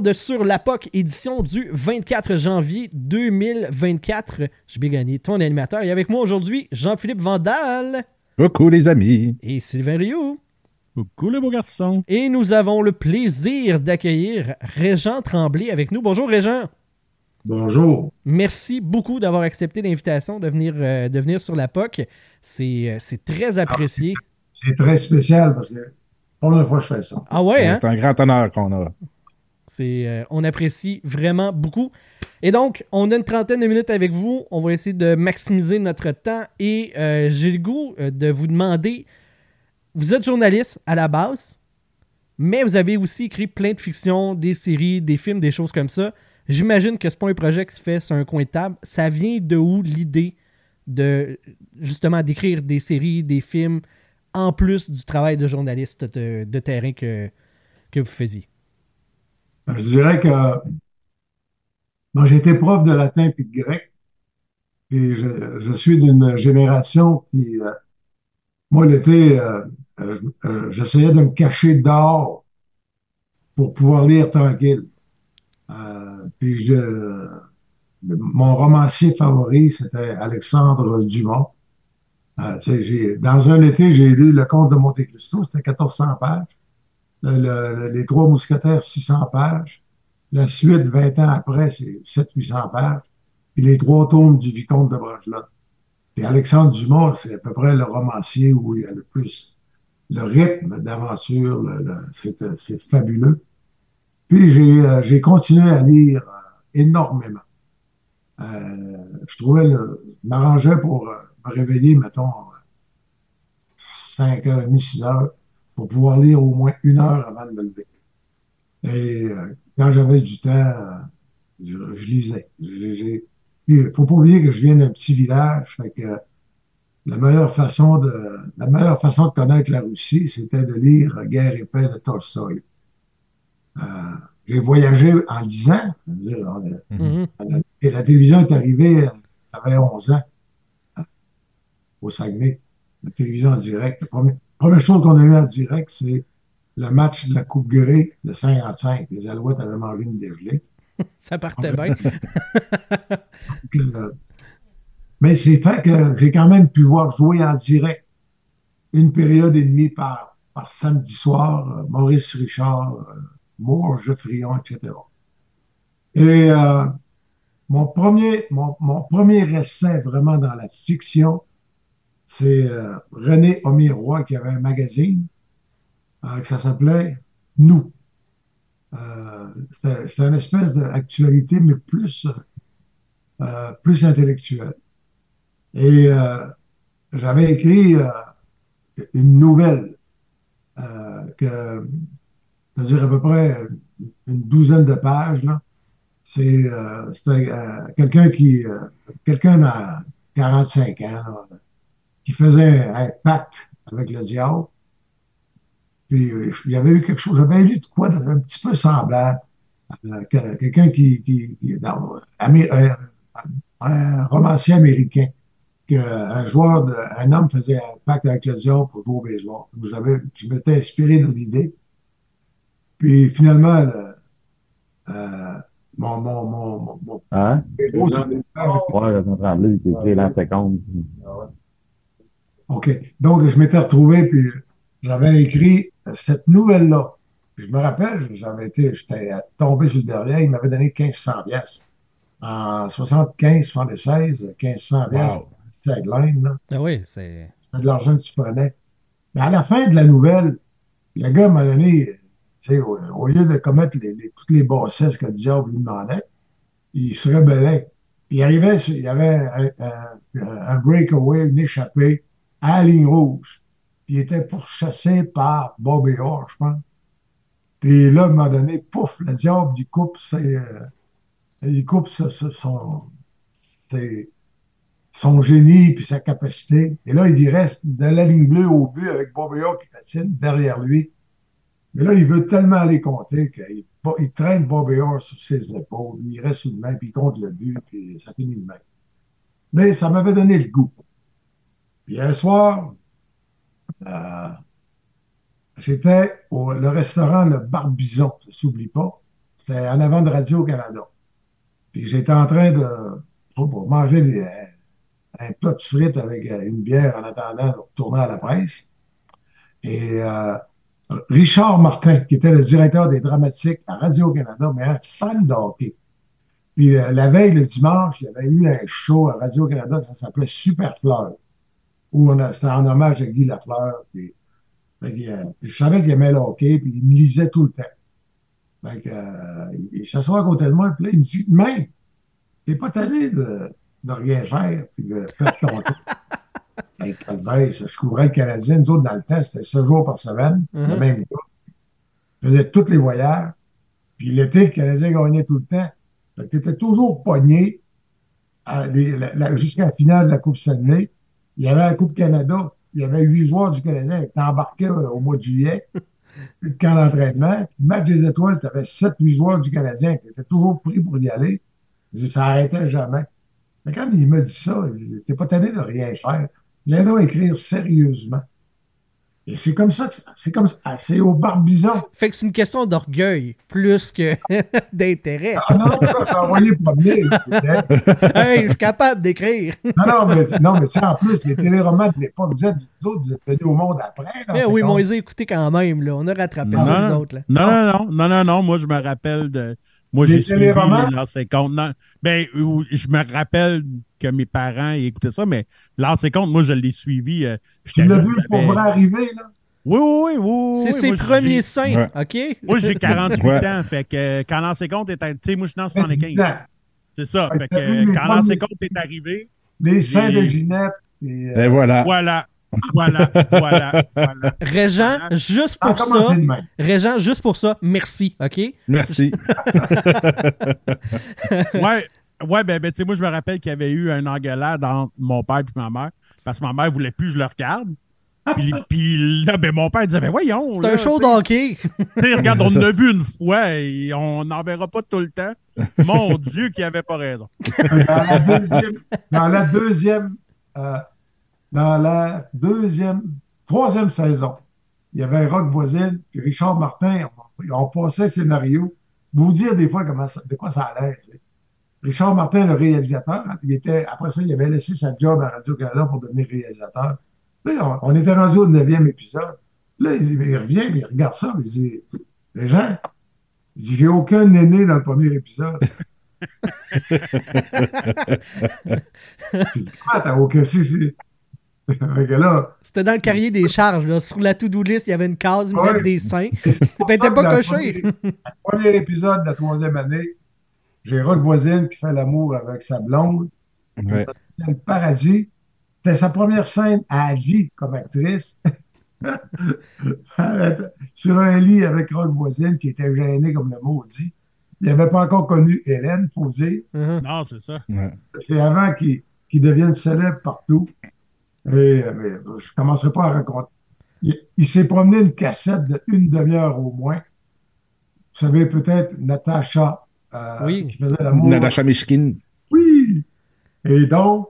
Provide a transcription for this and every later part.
Monde sur la POC édition du 24 janvier 2024. Je vais gagner ton animateur. Et avec moi aujourd'hui, Jean-Philippe Vandal. Coucou les amis. Et Sylvain Rioux. Coucou les beaux garçons. Et nous avons le plaisir d'accueillir Régent Tremblay avec nous. Bonjour Régent. Bonjour. Merci beaucoup d'avoir accepté l'invitation de venir, euh, de venir sur la POC. C'est euh, très apprécié. C'est très spécial parce que première fois que je fais ça. Ah ouais, hein? C'est un grand honneur qu'on a. Euh, on apprécie vraiment beaucoup. Et donc, on a une trentaine de minutes avec vous. On va essayer de maximiser notre temps. Et euh, j'ai le goût euh, de vous demander, vous êtes journaliste à la base, mais vous avez aussi écrit plein de fiction, des séries, des films, des choses comme ça. J'imagine que ce pas un projet qui se fait sur un coin de table. Ça vient de où l'idée de justement d'écrire des séries, des films, en plus du travail de journaliste de, terrain que, que vous faisiez? Je dirais que moi, j'étais prof de latin et de grec. Et je, suis d'une génération qui, euh, moi, l'été, euh, euh, j'essayais de me cacher dehors pour pouvoir lire tranquille. puis je, mon romancier favori, c'était Alexandre Dumas. dans un été, j'ai lu Le Comte de Monte Cristo, c'était 1400 pages les Trois Mousquetaires, 600 pages. La suite, 20 ans après, c'est 700-800 pages. Puis les trois tomes du Vicomte de Bragelonne. Puis Alexandre Dumas, c'est à peu près le romancier où il y a le plus le rythme d'aventure. C'est fabuleux. Puis j'ai euh, continué à lire euh, énormément. Euh, je trouvais le, m'arrangeais pour me réveiller, mettons, 5h30, 6 heures pour pouvoir lire au moins une heure avant de me lever. Et euh, quand j'avais du temps, euh, je, lisais. Il ne faut pas oublier que je viens d'un petit village, fait que la meilleure façon de la meilleure façon de connaître la Russie, c'était de lire Guerre et paix de Tolstoï. Euh, j'ai voyagé en 10 ans. Mm-hmm. et la télévision est arrivée, j'avais 11 ans, au Saguenay. La télévision en direct. Le premier, première chose qu'on a eu en direct, c'est le match de la Coupe Grey de 55. Les Alouettes avaient mangé une dégelée. Ça partait bien. Euh, mais c'est fait que j'ai quand même pu voir jouer en direct une période et demie par, par samedi soir, euh, Maurice Richard, euh, Moore, Geoffrion, etc. Et mon, premier, mon, mon premier essai vraiment dans la fiction, c'est euh, René Omiroy qui avait un magazine euh, ça s'appelait Nous. Euh, C'était une espèce d'actualité, mais plus, plus intellectuelle. Et j'avais écrit une nouvelle que, c'est-à-dire à peu près une douzaine de pages. C'est quelqu'un qui, quelqu'un dans 45 ans, qui faisait un pacte avec le diable. Puis euh, il y avait eu quelque chose, j'avais lu de quoi un petit peu semblable. Euh, quelqu'un qui, qui, euh, un romancier américain, qu'un joueur, de, un homme faisait un pacte avec le diable pour jouer au baseball. Je m'étais inspiré de l'idée. Puis finalement, mon, mon, mon, mon, hein? ouais, je me l'an OK. Donc, je m'étais retrouvé, puis j'avais écrit cette nouvelle-là. Je me rappelle, j'avais été, j'étais tombé sur le derrière, il m'avait donné 1500 pièces. En 75, 76, 1500 pièces. Wow. Tagline, là. Ah oui, c'est... C'était de l'argent que tu prenais. Mais à la fin de la nouvelle, le gars m'a donné, tu sais, au, lieu de commettre les, toutes les bassesses que le diable lui demandait, il se rebellait. Il arrivait, il y avait un, un, un breakaway, une échappée à la ligne rouge. Puis il était pourchassé par Bobby Orr, je pense. Puis là, à un moment donné, pouf, le diable, il coupe, ses, euh, il coupe son, son génie puis sa capacité. Et là, il reste de la ligne bleue au but avec Bobby Orr qui patine derrière lui. Mais là, il veut tellement aller compter qu'il il traîne Bobby Orr sur ses épaules. Il reste une main, puis il compte le but, puis ça finit de même. Mais ça m'avait donné le goût. Puis un soir, euh, j'étais au le restaurant Le Barbizon, ça s'oublie pas. C'était en avant de Radio-Canada. Puis j'étais en train de pour manger un plat de frites avec euh, une bière en attendant de retourner à la presse. Et euh, Richard Martin, qui était le directeur des dramatiques à Radio-Canada, mais un fan de hockey. Puis euh, la veille, le dimanche, il y avait eu un show à Radio-Canada, ça s'appelait Super Fleur, où c'était en hommage à Guy Lafleur. Puis, je savais qu'il aimait le hockey, puis il me lisait tout le temps. Fait que, il s'assoit à côté de moi, puis là, il me dit, mais, t'es pas tanné de, de rien faire, puis de faire ton tour. Hey, je couvrais le Canadien. Nous autres, dans le temps, c'était 6 jours par semaine, le Mhm. même gars. Je faisais tous les voyages. Puis l'été, le Canadien gagnait tout le temps. Fait que tu étais toujours pogné jusqu'à la finale de la Coupe Stanley. Il y avait la Coupe Canada. Il y avait huit joueurs du Canadien qui embarquaient au mois de juillet. Puis le camp d'entraînement. Match des étoiles, tu avais 7-8 joueurs du Canadien qui étaient toujours pris pour y aller. Ça arrêtait jamais. Mais quand il me dit ça, il dit, t'es pas tanné de rien faire. Viens donc écrire sérieusement. Et c'est comme ça que c'est comme ça. ah, C'est au barbizon. Fait que c'est une question d'orgueil plus que d'intérêt. Ah non, ça, j'ai envoyé promener. hey, je suis capable d'écrire. Non, non, mais, non, mais c'est en plus, les téléromans de l'époque, vous êtes, vous autres, vous êtes venus au monde après. là, Mais oui, comme- on les a écoutés quand même. Là. On a rattrapé Non, ça, non, nous autres. Là. Non, non, non, non, non, non, moi je me rappelle de. Moi j'ai suivi les lancers comptes. Non, ben, ou- je me rappelle que mes parents écoutaient ça, mais lancers comptes, moi je l'ai suivi. euh, Tu l'as vu pour vrai arriver, là? Oui, oui, oui. oui, C'est oui, ses moi, premiers seins, Ouais. OK? Moi j'ai 48 Ouais. ans, fait que euh, quand lancers comptes est. Tu sais, moi je suis dans Fait 10 75. ans. C'est ça. Fait Fait que euh, quand est arrivé, Les seins de Ginette. Et, euh, Et voilà. voilà. Voilà, voilà, voilà. Régent, Voilà. juste pour ça. Régent, juste pour ça, merci, OK? Merci. ouais, ouais, ben, ben tu sais, moi, je me rappelle qu'il y avait eu un engueulade entre mon père et ma mère, parce que ma mère voulait plus que je le regarde. Puis, puis là, ben, mon père disait, ben voyons. C'est un show d'hockey. tu sais, Regarde, on l'a vu une fois et on n'en verra pas tout le temps. Mon Dieu, qu'il avait pas raison. Dans la deuxième, dans la deuxième, euh, dans la deuxième, troisième saison, il y avait Rock Voisine, puis Richard Martin, on, on passait le scénario. Vous dire des fois comment ça- de quoi ça allait. Richard Martin, le réalisateur, hein, il était, après ça, il avait laissé sa job à Radio-Canada pour devenir réalisateur. Là, on, on était rendu au neuvième épisode. Là, il, il revient, puis il regarde ça, puis il dit, les gens, il dit, j'ai aucun néné dans le premier épisode. Puis, ah, t'as aucun. si, si. C'était dans le carrier des charges. Là. Sur la to-do list, il y avait une case, Ouais. mettre des seins. pour Ben, pas coché. Premier, le premier épisode de la troisième année, j'ai Rock Voisine qui fait l'amour avec sa blonde. Ouais. C'est le paradis. C'était sa première scène à vie comme actrice. Sur un lit avec Rock Voisine qui était gêné comme le maudit. Il n'avait pas encore connu Hélène, faut dire. Mhm. Non, c'est ça. Ouais. C'est avant qu'il qu'il devienne célèbre partout. Et, mais, je ne commencerai pas à raconter. Il, il s'est promené une cassette de une demi-heure au moins. Vous savez peut-être Natacha euh, Oui. qui faisait l'amour. Natacha Mishkin. Oui! Et donc,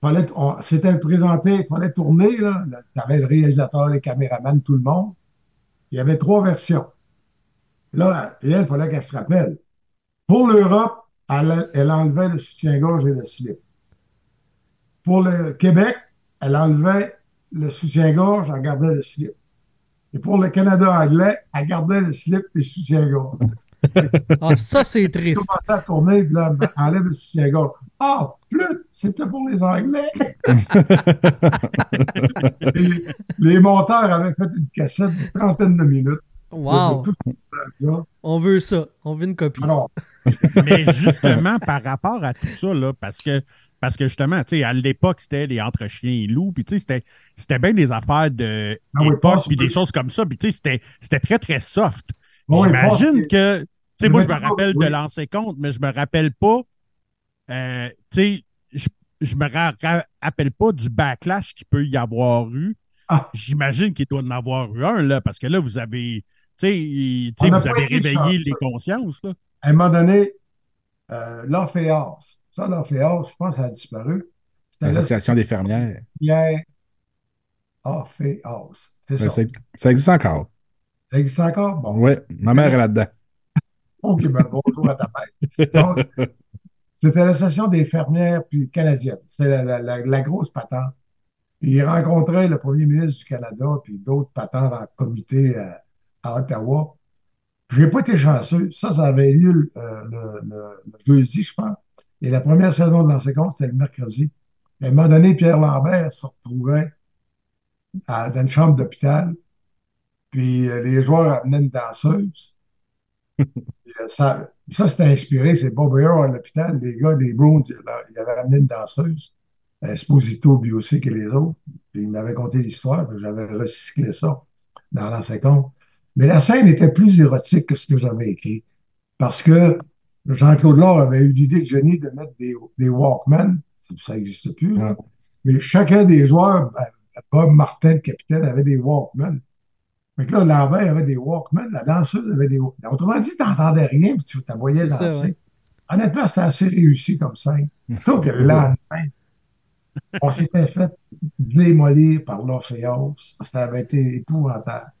fallait, on, c'était présenté, il fallait tourner, là. Tu avais le réalisateur, les caméramans, tout le monde. Il y avait trois versions. Là, et elle, il fallait qu'elle se rappelle. Pour l'Europe, elle, elle enlevait le soutien-gorge et le slip. Pour le Québec, elle enlevait le soutien-gorge, elle gardait le slip. Et pour le Canada anglais, elle gardait le slip et le soutien-gorge. Ah, ça, c'est triste. commençait à tourner, puis là, elle enlève le soutien-gorge. Ah, flûte, c'était pour les Anglais. Et les monteurs avaient fait une cassette de trentaine de minutes. Wow. On veut ça. On veut une copie. Alors, Mais justement, par rapport à tout ça, là, parce que, parce que justement, tu sais, à l'époque, c'était les entre chiens et loups, puis tu sais, c'était, bien des affaires de Ah oui, puis des choses comme ça, puis tu sais, c'était, très, très soft. oui, J'imagine que, tu sais, moi, je me rappelle oui. de lancer compte, mais je me rappelle pas, euh, tu sais, je, me ra- ra- rappelle pas du backlash qu'il peut y avoir eu. Ah. J'imagine qu'il doit en avoir eu un, là, parce que là, vous avez, tu sais, vous avez réveillé les consciences, là. à un moment donné, euh. Ça, l'Orphéas, je pense, ça a disparu. L'Association des fermières. Pierre Orphéas. C'est ça. ça, existe encore. Ça existe encore? Bon. Ouais, ma mère est là-dedans. OK, ben, bonjour à ta mère. Donc, c'était l'association des fermières puis canadiennes. C'est la, la- la- la grosse patente. Puis il rencontrait le premier ministre du Canada puis d'autres patentes en comité à, à Ottawa. Je n'ai pas été chanceux. Ça, ça avait lieu euh, le, le- le jeudi, je pense. Et la première saison de compte, c'était le mercredi. Et à un moment donné, Pierre Lambert se retrouvait à- dans une chambre d'hôpital. Puis euh, les joueurs amenaient une danseuse. Euh, ça, ça c'était inspiré. C'est Bob Ayer à l'hôpital. Les gars des Browns, ils ils avaient amené une danseuse. Esposito, aussi, que les autres. Puis il m'avait conté l'histoire. puis J'avais recyclé ça dans compte. Mais la scène était plus érotique que ce que j'avais écrit. Parce que Jean-Claude Laure avait eu l'idée de génie de mettre des, des Walkman. Ça n'existe plus. là. Mais chacun des joueurs, ben, Bob Martin, le capitaine, avait des Walkman. Fait que là, Lambert avait des Walkman, la danseuse avait des Walkman. Autrement dit, tu n'entendais rien, puis tu la voyais ça, danser. ouais. Honnêtement, c'était assez réussi comme scène. Sauf que le lendemain, on s'était fait démolir par l'Orpheos. Ça avait été épouvantable.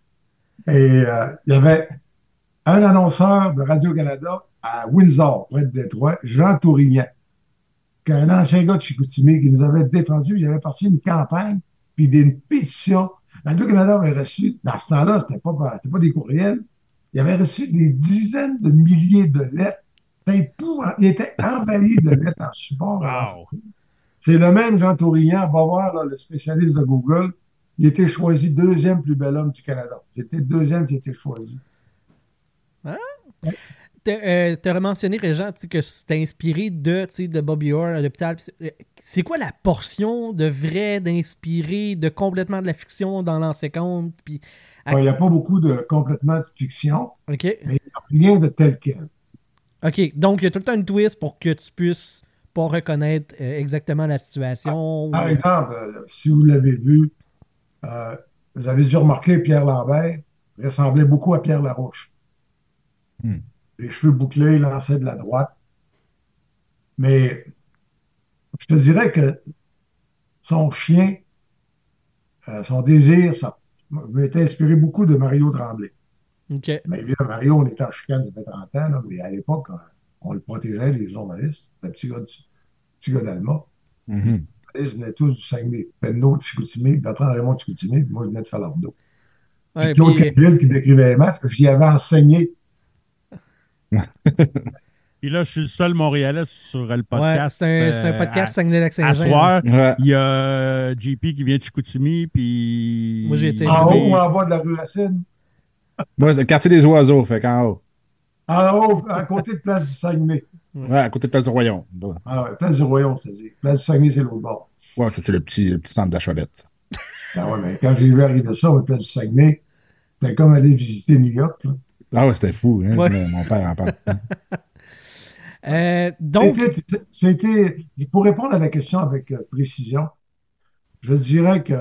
Et euh, il y avait un annonceur de Radio-Canada à Windsor, près de Détroit, Jean Tourignan, qui est un ancien gars de Chicoutimi qui nous avait défendu. Il avait parti une campagne, puis une pétition. Radio-Canada avait reçu, dans ce temps-là, c'était pas, pas des courriels, il avait reçu des dizaines de milliers de lettres. Il était envahi de lettres en support. Wow. c'est le même Jean Tourignan, va voir là, le spécialiste de Google. Il était choisi deuxième plus bel homme du Canada. C'était le deuxième qui était choisi. T'as euh, t'as mentionné, Régent, tu sais, que c'était inspiré de, tu sais, de Bobby Orr à l'hôpital. Euh, C'est quoi la portion de vrai, d'inspiré, de complètement de la fiction dans l'ancien compte? Puis, Il n'y a pas beaucoup de complètement de fiction, OK. mais il n'y a rien de tel quel. OK. Donc, il y a tout le temps une twist pour que tu puisses pas reconnaître euh, exactement la situation. Par exemple, euh, si vous l'avez vu, euh, vous avez dû remarquer Pierre Lambert ressemblait beaucoup à Pierre Larouche. Hmm. Les cheveux bouclés, lancés de la droite. Mais je te dirais que son chien, euh, son désir, ça m'était inspiré beaucoup de Mario Tremblay. Mais évidemment, Mario, on était en chicane, fait 30 ans, là, mais à l'époque, on, on le protégeait, les journalistes. Le petit gars, du- petit gars d'Alma. Mhm. Les journalistes venaient tous du Saguenay. Penneau de Chicoutimi, Bertrand Raymond de Chicoutimi, puis moi, je venais de Falardeau. Ouais, Puis Claude puis, qui décrivait les matchs, j'y avais enseigné. Puis là, je suis le seul Montréalais sur le ouais, podcast. c'est un, c'est un euh, podcast Saguenay-Lac-Saint-Jean. À soir, Ouais. il y a euh, JP qui vient de Chicoutimi, puis... Moi, j'ai été En haut ou en bas de la rue Racine. Moi, c'est le quartier des oiseaux, fait qu'en haut. En haut, à côté de Place du Saguenay. Ouais, à côté de Place du Royaume. Ah ouais, Place du Royaume, c'est-à-dire. Place du Saguenay, c'est l'autre bord. Ouais, ça, c'est le petit, le petit centre d'achalette. Ah ouais, mais quand j'ai vu arriver ça, à Place du Saguenay, c'était comme aller visiter New York. là. Ah ouais, c'était fou, hein? Ouais. Mon père en parle. Euh, donc, C'était- pour répondre à la question avec euh, précision, je dirais que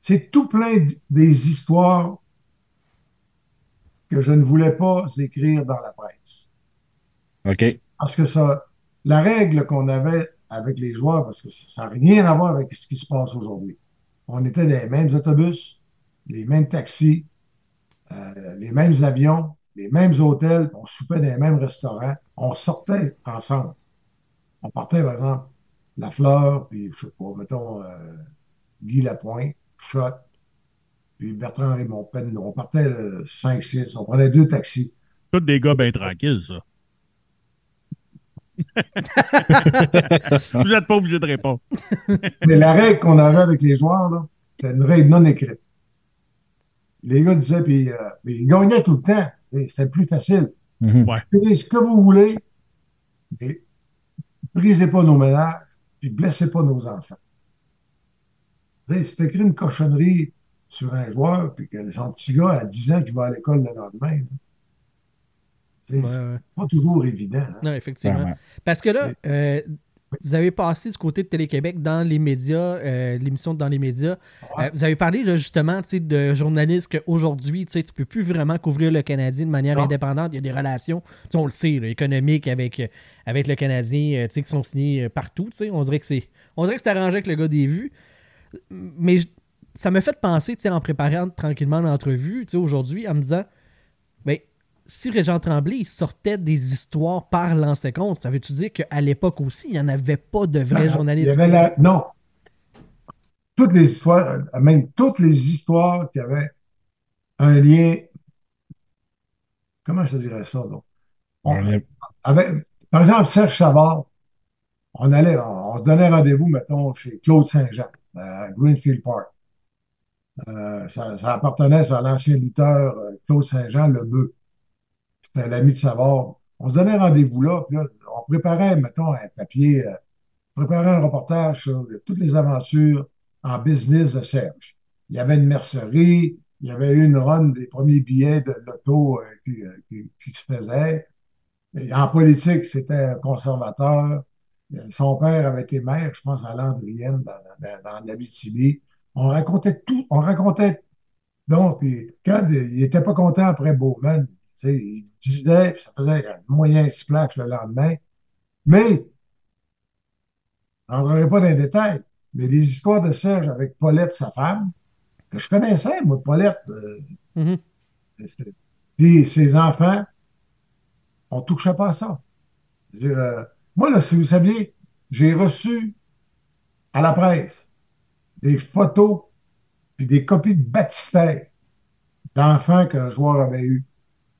c'est tout plein des histoires que je ne voulais pas écrire dans la presse. OK. Parce que ça, la règle qu'on avait avec les joueurs, parce que ça n'a rien à voir avec ce qui se passe aujourd'hui. On était dans les mêmes autobus, les mêmes taxis, euh, les mêmes avions, les mêmes hôtels, on soupait dans les mêmes restaurants, on sortait ensemble. On partait, par exemple, La Fleur, puis je sais pas, mettons euh, Guy Lapointe, Shot, puis Bertrand Raymond Penn. On partait 5-6, on prenait deux taxis. Tous des gars bien tranquilles, ça. Vous n'êtes pas obligé de répondre. Mais la règle qu'on avait avec les joueurs, là, c'était une règle non écrite. Les gars disaient, puis, euh, puis ils gagnaient tout le temps. C'était plus facile. Faites ce que vous voulez, mais brisez pas nos ménages, puis blessez pas nos enfants. Si t'écris une cochonnerie sur un joueur, puis que son petit gars a 10 ans qui va à l'école le lendemain, ouais, c'est ouais. pas toujours évident. hein. non, effectivement. Parce que là, euh, vous avez passé du côté de Télé-Québec dans les médias, euh, l'émission Dans les médias. Ouais. Euh, vous avez parlé là, justement de journalistes qu'aujourd'hui, tu ne peux plus vraiment couvrir le Canadien de manière Non. indépendante. Il y a des relations, on le sait, là, économiques avec, euh, avec le Canadien qui sont signées partout. On dirait que c'est on dirait que c'est arrangé avec le gars des vues. Mais ça me fait penser, en préparant tranquillement l'entrevue aujourd'hui, en me disant si Régent Tremblay sortait des histoires par l'ancien compte, ça veut-tu dire qu'à l'époque aussi, il n'y en avait pas de vrais journalistes? il y avait la- Non. Toutes les histoires, euh, même toutes les histoires qui avaient un lien. Comment je te dirais ça, donc? On- On est- avec- par exemple, Serge Savard, on allait, on, on se donnait rendez-vous, mettons, chez Claude Saint-Jean, à Greenfield Park. Euh, ça, ça appartenait à l'ancien lutteur euh, Claude Saint-Jean, le bœuf. C'était l'ami de Savard. On se donnait rendez-vous là, puis on préparait, mettons, un papier, euh, préparait un reportage sur toutes les aventures en business de Serge. Il y avait une mercerie, il y avait une run des premiers billets de loto euh, qui, euh, qui- se faisait. En politique, c'était un conservateur. Son père avait été maire, je pense, à Landrienne, dans, dans, dans l'Abitibi. On racontait tout, on racontait. Donc, puis quand il n'était pas content après Bowman, sais, il disait, puis ça faisait un moyen splash le lendemain. Mais, je n'entrerai pas dans les détails, mais les histoires de Serge avec Paulette, sa femme, que je connaissais, moi, Paulette, euh, Mhm. c'était- puis ses enfants, on ne touchait pas à ça. Dire, euh, moi, là, si vous saviez, j'ai reçu à la presse des photos puis des copies de baptistères d'enfants qu'un joueur avait eu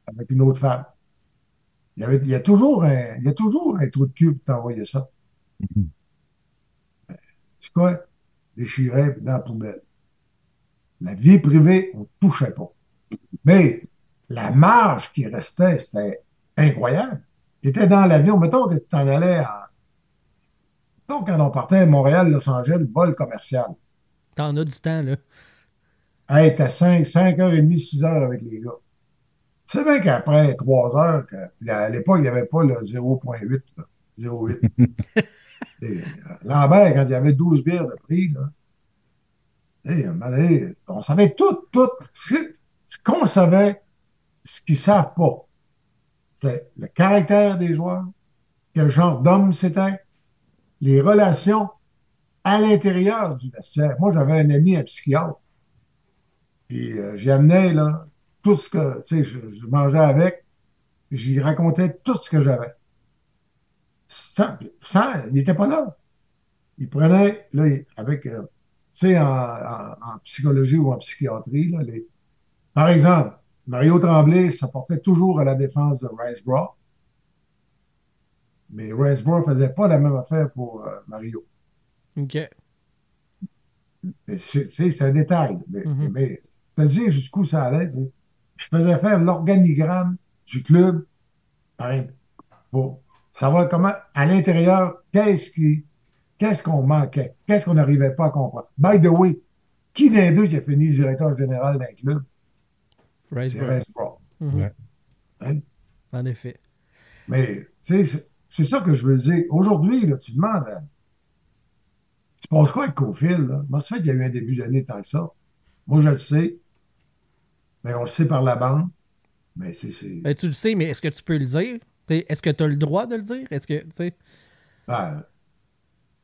avec une autre femme. Il y, avait, il y a toujours un, il y a toujours un trou de cul pour t'envoyer ça. Mhm. C'est quoi? Déchiré puis dans la poubelle. La vie privée, on ne touchait pas. Mais la marge qui restait, c'était incroyable. Tu étais dans l'avion, mettons que tu t'en allais en. Mettons, quand on partait à Montréal, Los Angeles, vol commercial. T'en as du temps, là. Hey, t'as 5, 5h30, 6 heures avec les gars. Tu sais bien qu'après 3 heures, à l'époque, il n'y avait pas le 0.8, là, 0.8. Et, euh, Lambert, quand il y avait 12 bières de prix, là, on savait tout, tout. Ce qu'on savait, ce qu'ils ne savent pas, c'était le caractère des joueurs, quel genre d'homme c'était, les relations à l'intérieur du vestiaire. Moi, j'avais un ami, un psychiatre. Puis euh, j'y amenais là, tout ce que, tu sais, je, je mangeais avec, j'y racontais tout ce que j'avais. Sans, sans- il n'était pas là. Il prenait, là, avec, euh, tu sais, en, en- en psychologie ou en psychiatrie, là, les- par exemple, Mario Tremblay se portait toujours à la défense de Riceborough, mais Riceborough ne faisait pas la même affaire pour euh, Mario. OK. C'est un détail. Mais, mais te dire jusqu'où ça allait, tu sais. Je faisais faire l'organigramme du club pareil, pour savoir comment, à l'intérieur, qu'est-ce qui, qu'est-ce qu'on manquait, qu'est-ce qu'on n'arrivait pas à comprendre. By the way, qui des deux qui a fini directeur général d'un club? C'est. Mhm. Ouais. Hein? En effet. Mais, tu sais, c'est- c'est ça que je veux dire. Aujourd'hui, là, tu demandes, tu penses quoi avec Cofield, là? Moi, ça fait qu'il y a eu un début d'année tant que ça. Moi, je le sais. Mais on le sait par la bande. Mais c'est, c'est, Ben, tu le sais, mais est-ce que tu peux le dire? Est-ce que tu as le droit de le dire? Est-ce que, tu sais... ben,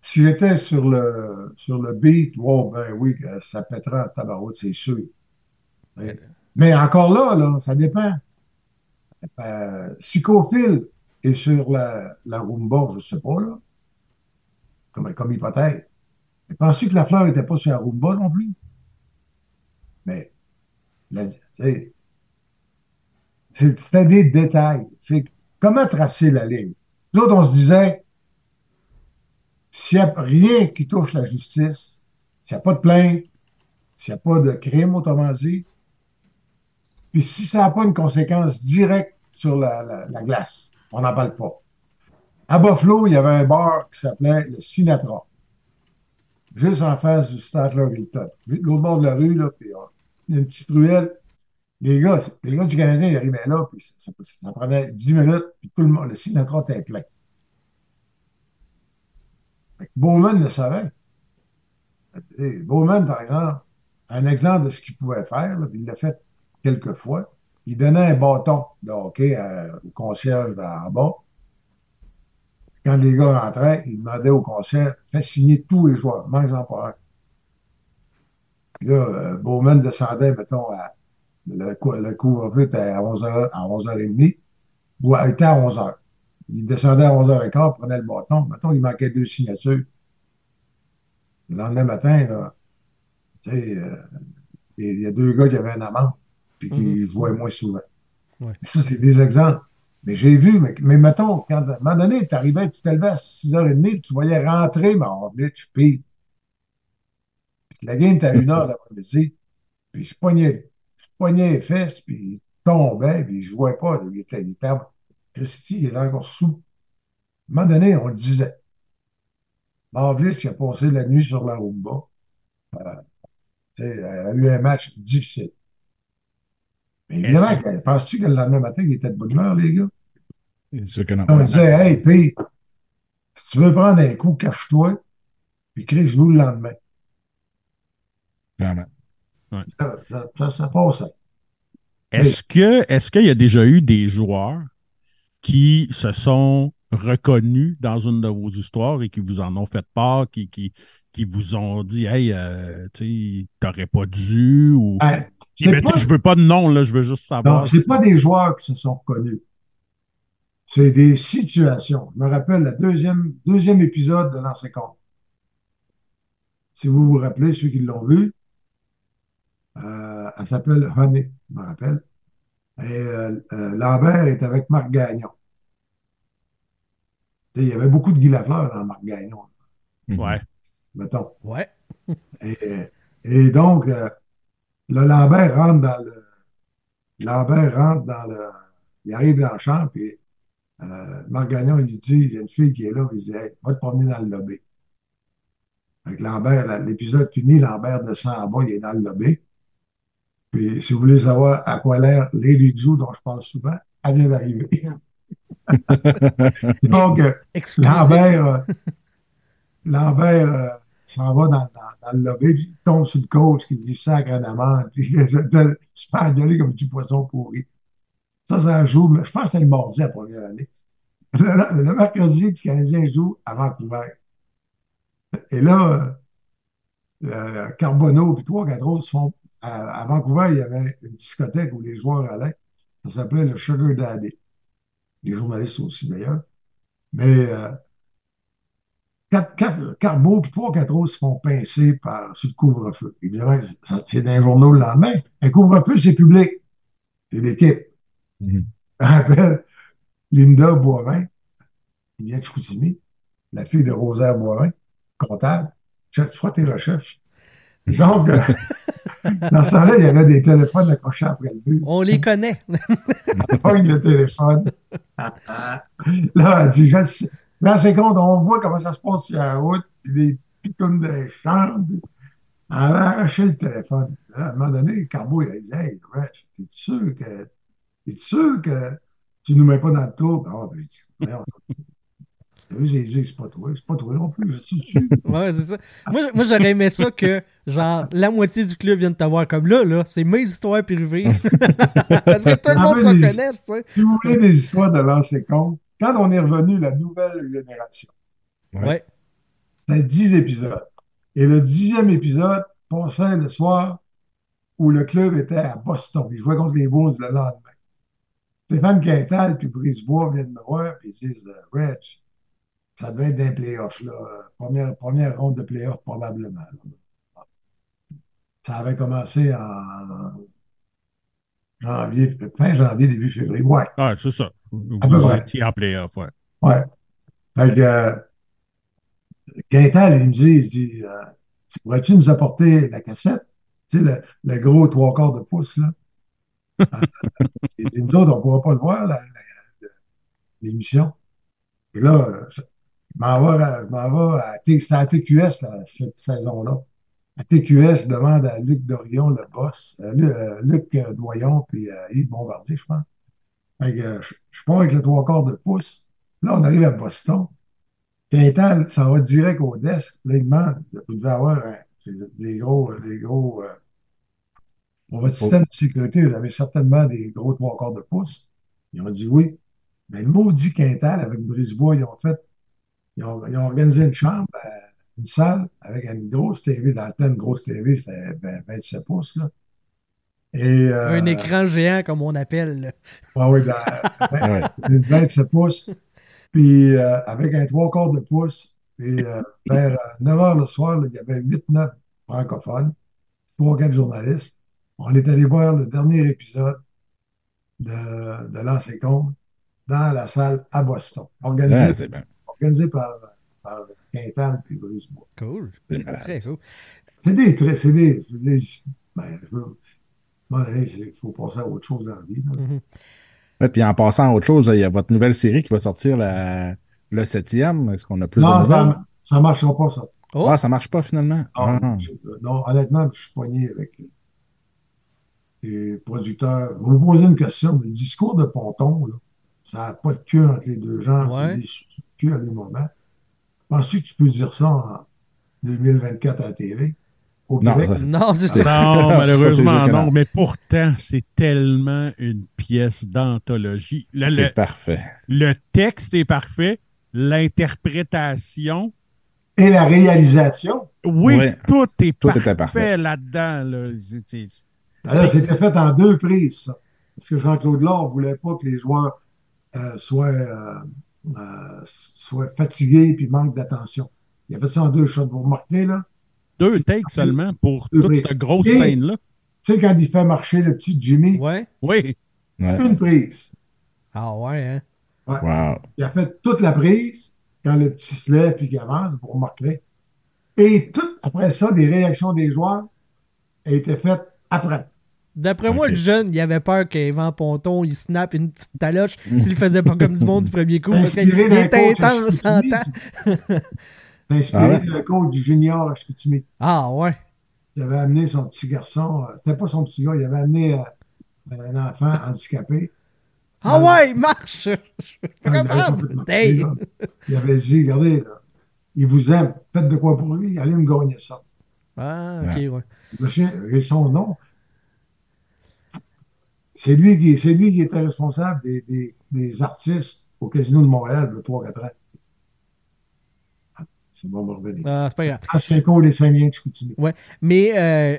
si j'étais sur le, sur le beat, oh, ben oui, euh, ça pètera en tabarouette, c'est sûr. Mais, mais encore là, là, ça dépend. Euh, si Cofield est sur la, la Roomba, je ne sais pas, là, comme, comme hypothèse. Mais penses-tu que la fleur n'était pas sur la Roomba non plus? Mais, la- c'est- des détails. C'est comment tracer la ligne. Nous autres, on se disait, s'il n'y a rien qui touche la justice, s'il n'y a pas de plainte, s'il n'y a pas de crime, autrement dit, puis si ça n'a pas une conséquence directe sur la glace, on n'en parle pas. À Buffalo, il y avait un bar qui s'appelait le Sinatra, juste en face du Statler Hilton. L'autre bord de la rue, là, puis euh, il y a une petite ruelle. Les gars, les gars du Canadien, ils arrivaient là, puis ça, prenait 10 minutes, puis tout le monde, le Sinatra était plein. Bowman le savait. Bowman, par exemple, un exemple de ce qu'il pouvait faire, il l'a fait quelques fois, il donnait un bâton de hockey au concierge en bas. Quand les gars rentraient, il demandait au concierge, fais signer tous les joueurs, manque-en pas un. Puis là, euh, Bowman descendait, mettons, à Le, cou- le couvre-feu était à 11h, à 11h30, ou était à 11h. Il descendait à 11h15, prenait le bâton. Mettons, il manquait deux signatures. Le lendemain matin, là, tu sais, euh, il y a deux gars qui avaient une amende, puis qui Mhm. jouaient moins souvent. Ouais. Ça, c'est des exemples. Mais j'ai vu, mais, mais mettons, quand, à un moment donné, tu arrivais, tu t'élevais à 6h30, puis tu voyais rentrer, mais on venait, tu pires. Puis la game était à 1h l'après-midi, puis je pognais, je pognais les fesses, puis il tombait, puis je jouais pas. Il était, il était, Christy, il était encore sous. À un moment donné, on le disait. Marvlich qui a passé la nuit sur la Roomba. Euh, a eu un match difficile. Mais évidemment, penses-tu que le lendemain matin, il était de bonne humeur, les gars? C'est sûr que non. On disait, hey, puis, si tu veux prendre un coup, cache-toi, puis Chris joue le lendemain. Vraiment. Ça, ça, ça, ça passait. Est-ce que est-ce qu'il y a déjà eu des joueurs qui se sont reconnus dans une de vos histoires et qui vous en ont fait part, qui, qui, qui vous ont dit Hey, euh, tu t'aurais pas dû ou. C'est mais pas- Je veux pas de nom, là, je veux juste savoir. Non, c'est pas des joueurs qui se sont reconnus. C'est des situations. Je me rappelle le deuxième, deuxième épisode de Lancer Compte. Si vous vous rappelez, ceux qui l'ont vu, euh, elle s'appelle Honey, je me rappelle. Et euh, euh, Lambert est avec Marc Gagnon. Il y avait beaucoup de Guy Lafleur dans Marc Gagnon, Mhm. Ouais. mettons. Ouais. Et, et donc, euh, le Lambert rentre dans le. Lambert rentre dans le. Il arrive dans la chambre, puis euh, Marc Gagnon, il dit il y a une fille qui est là, puis il dit Hey, va te promener dans le lobby. Avec Lambert, la- l'épisode fini, Lambert descend en bas, il est dans le lobby. Puis, si vous voulez savoir à quoi l'air Lady Jou, dont je parle souvent, elle vient d'arriver. Donc, euh. Lambert, euh, Lambert euh, s'en va dans, dans- dans le lobby, puis il tombe sur le coach qui dit sac en amende, puis il se fait engueuler comme du poisson pourri. Ça, ça joue, mais je pense que c'est le mardi la première année. Le, le mercredi, le Canadien joue à Vancouver. Et là, euh, Carbonneau puis trois, quatre autres se font. À, à Vancouver, il y avait une discothèque où les joueurs allaient. Ça s'appelait le Sugar Daddy. Les journalistes aussi, d'ailleurs. Mais euh, quatre, quatre, Carbo puis trois, quatre autres se font pincer par, sur le couvre-feu. Évidemment, c'est dans les journaux le lendemain. Un couvre-feu, c'est public. C'est l'équipe. Je me rappelle Linda Boivin, qui vient de Chicoutimi, la fille de Rosaire Boivin, comptable. Tu tu feras tes recherches. Donc, euh, dans ce temps-là, il y avait des téléphones accrochés après le but. On les connaît. pogne le téléphone. Là, elle dit, je sais. Mais c'est compte, on voit comment ça se passe sur la route, puis des pitounes de chambre. Elle avait arraché le téléphone. Là, à un moment donné, Carbo, il a dit, hey, Rich, t'es sûr que, t'es sûr que tu nous mets pas dans le tour? Ah, ben, j'ai dit, c'est pas toi, c'est pas toi non plus. Ouais, c'est ça. Moi, moi j'aurais aimé ça que, genre, la moitié du club vienne te voir comme là, là. C'est mes histoires privées. Parce que tout le monde Ah, mais- connaît, tu sais. Si vous voulez des histoires de lancer compte, quand on est revenu, la nouvelle génération, Ouais. Ouais. C'était 10 épisodes. Et le dixième épisode passait le soir où le club était à Boston. Ils jouaient contre les Bulls le lendemain. Stéphane Quintal puis Brisebois viennent me voir et ils disent euh, Rich, ça devait être d'un playoff, là. Première, première ronde de playoff, probablement. là. Ça avait commencé en janvier, fin janvier, début février. Ouais. Ah, c'est ça. Vous en playoff, ouais. Ouais. Fait que, euh, Quintal, il me dit, il dit, euh, pourrais-tu nous apporter la cassette? Tu sais, le, le gros trois quarts de pouce, là. Et nous autres, on ne pourra pas le voir, l'émission. Et là, je m'en vais, m'en vais à, T- c'était à TQS, là, cette saison-là. À TQS, je demande à Luc Dorion, le boss, euh, euh, Luc euh, Doyon, puis euh, Yves Bombardier, je pense. Fait que, euh, je, je pars avec le trois quarts de pouce. Là, on arrive à Boston. Quintal s'en va direct au desk. Là, il demande, vous devez avoir c'est des gros, des gros. euh, pour votre système de sécurité, vous avez certainement des gros trois quarts de pouce. Ils ont dit oui. Mais le maudit Quintal avec Brisebois, ils ont fait, ils ont, ils ont organisé une chambre, euh, une salle avec une grosse TV dans le temps, une grosse TV, c'était ben, 27 pouces, là. Et, euh, Un écran géant, comme on appelle. là. Ah oui, Ah ouais. une 27 pouces, puis euh, avec un trois quarts de pouce. Et euh, vers 9 heures le soir, là, il y avait 8-9 francophones, 3-4 journalistes. On est allé voir le dernier épisode de, de Compte dans la salle à Boston, organisé, Ah, c'est bien. Organisé par, par Quintal puis Bruce Bois. Cool. Très cool. C'est des traits, c'est des. des- ben, je veux- il faut passer à autre chose dans la vie. là. Mhm. Ouais, puis en passant à autre chose, il y a votre nouvelle série qui va sortir la- le septième. Est-ce qu'on a plus de Non, nouvelles? ça ne marchera pas, ça. Oh, Ah, ça marche pas finalement? Non, Ah. je- non, honnêtement, je suis poigné avec les producteurs. Vous me posez une question. Le discours de Ponton, là, ça n'a pas de queue entre les deux gens. Ouais. Moments. Penses-tu que tu peux dire ça en 2024 à la TV? Au Non, Québec? ça- non, ça. Non, malheureusement, non. Mais pourtant, c'est tellement une pièce d'anthologie. C'est parfait. le texte est parfait. L'interprétation, Et la réalisation, oui, Ouais. tout est Tout parfait, parfait. là-dedans. là. C'était fait en deux prises, ça. Parce que Jean-Claude Laure ne voulait pas que les joueurs euh, soient, euh, euh, soient fatigués et manquent d'attention. Il a fait ça en deux shots. Vous remarquez, là? Deux takes seulement pour Deux toute prises. cette grosse Et- scène-là. Tu sais, quand il fait marcher le petit Jimmy, Ouais. Oui. Ouais. une prise. Ah ouais, hein? Wow. Il a fait toute la prise quand le petit se lève et qu'il avance, vous remarquerez. Et tout après ça, des réactions des joueurs étaient faites après. D'après moi, le jeune, il avait peur qu'Evan Ponton, il snap une petite taloche s'il faisait pas comme du monde du premier coup. Parce qu'il Inspiré était intense en temps. Inspiré Ah ouais? d'un coach du junior à Chicoutimi. Ah ouais. Il avait amené son petit garçon, euh, c'était pas son petit gars, il avait amené euh, un enfant handicapé. Ah Ah, ouais, marche! Je Il avait comprendre. complètement Hey. là. Il avait dit, regardez, là, il vous aime, faites de quoi pour lui, allez me gagner ça. Ah, ok, ouais. Monsieur, j'ai son nom. C'est lui qui, c'est lui qui était responsable des, des, des artistes au Casino de Montréal, le 3-4 ans. Ah, C'est bon, me revenir. Ah, c'est pas grave. Ancien cours des Saint-Liens de Chicoutimi. Mais euh,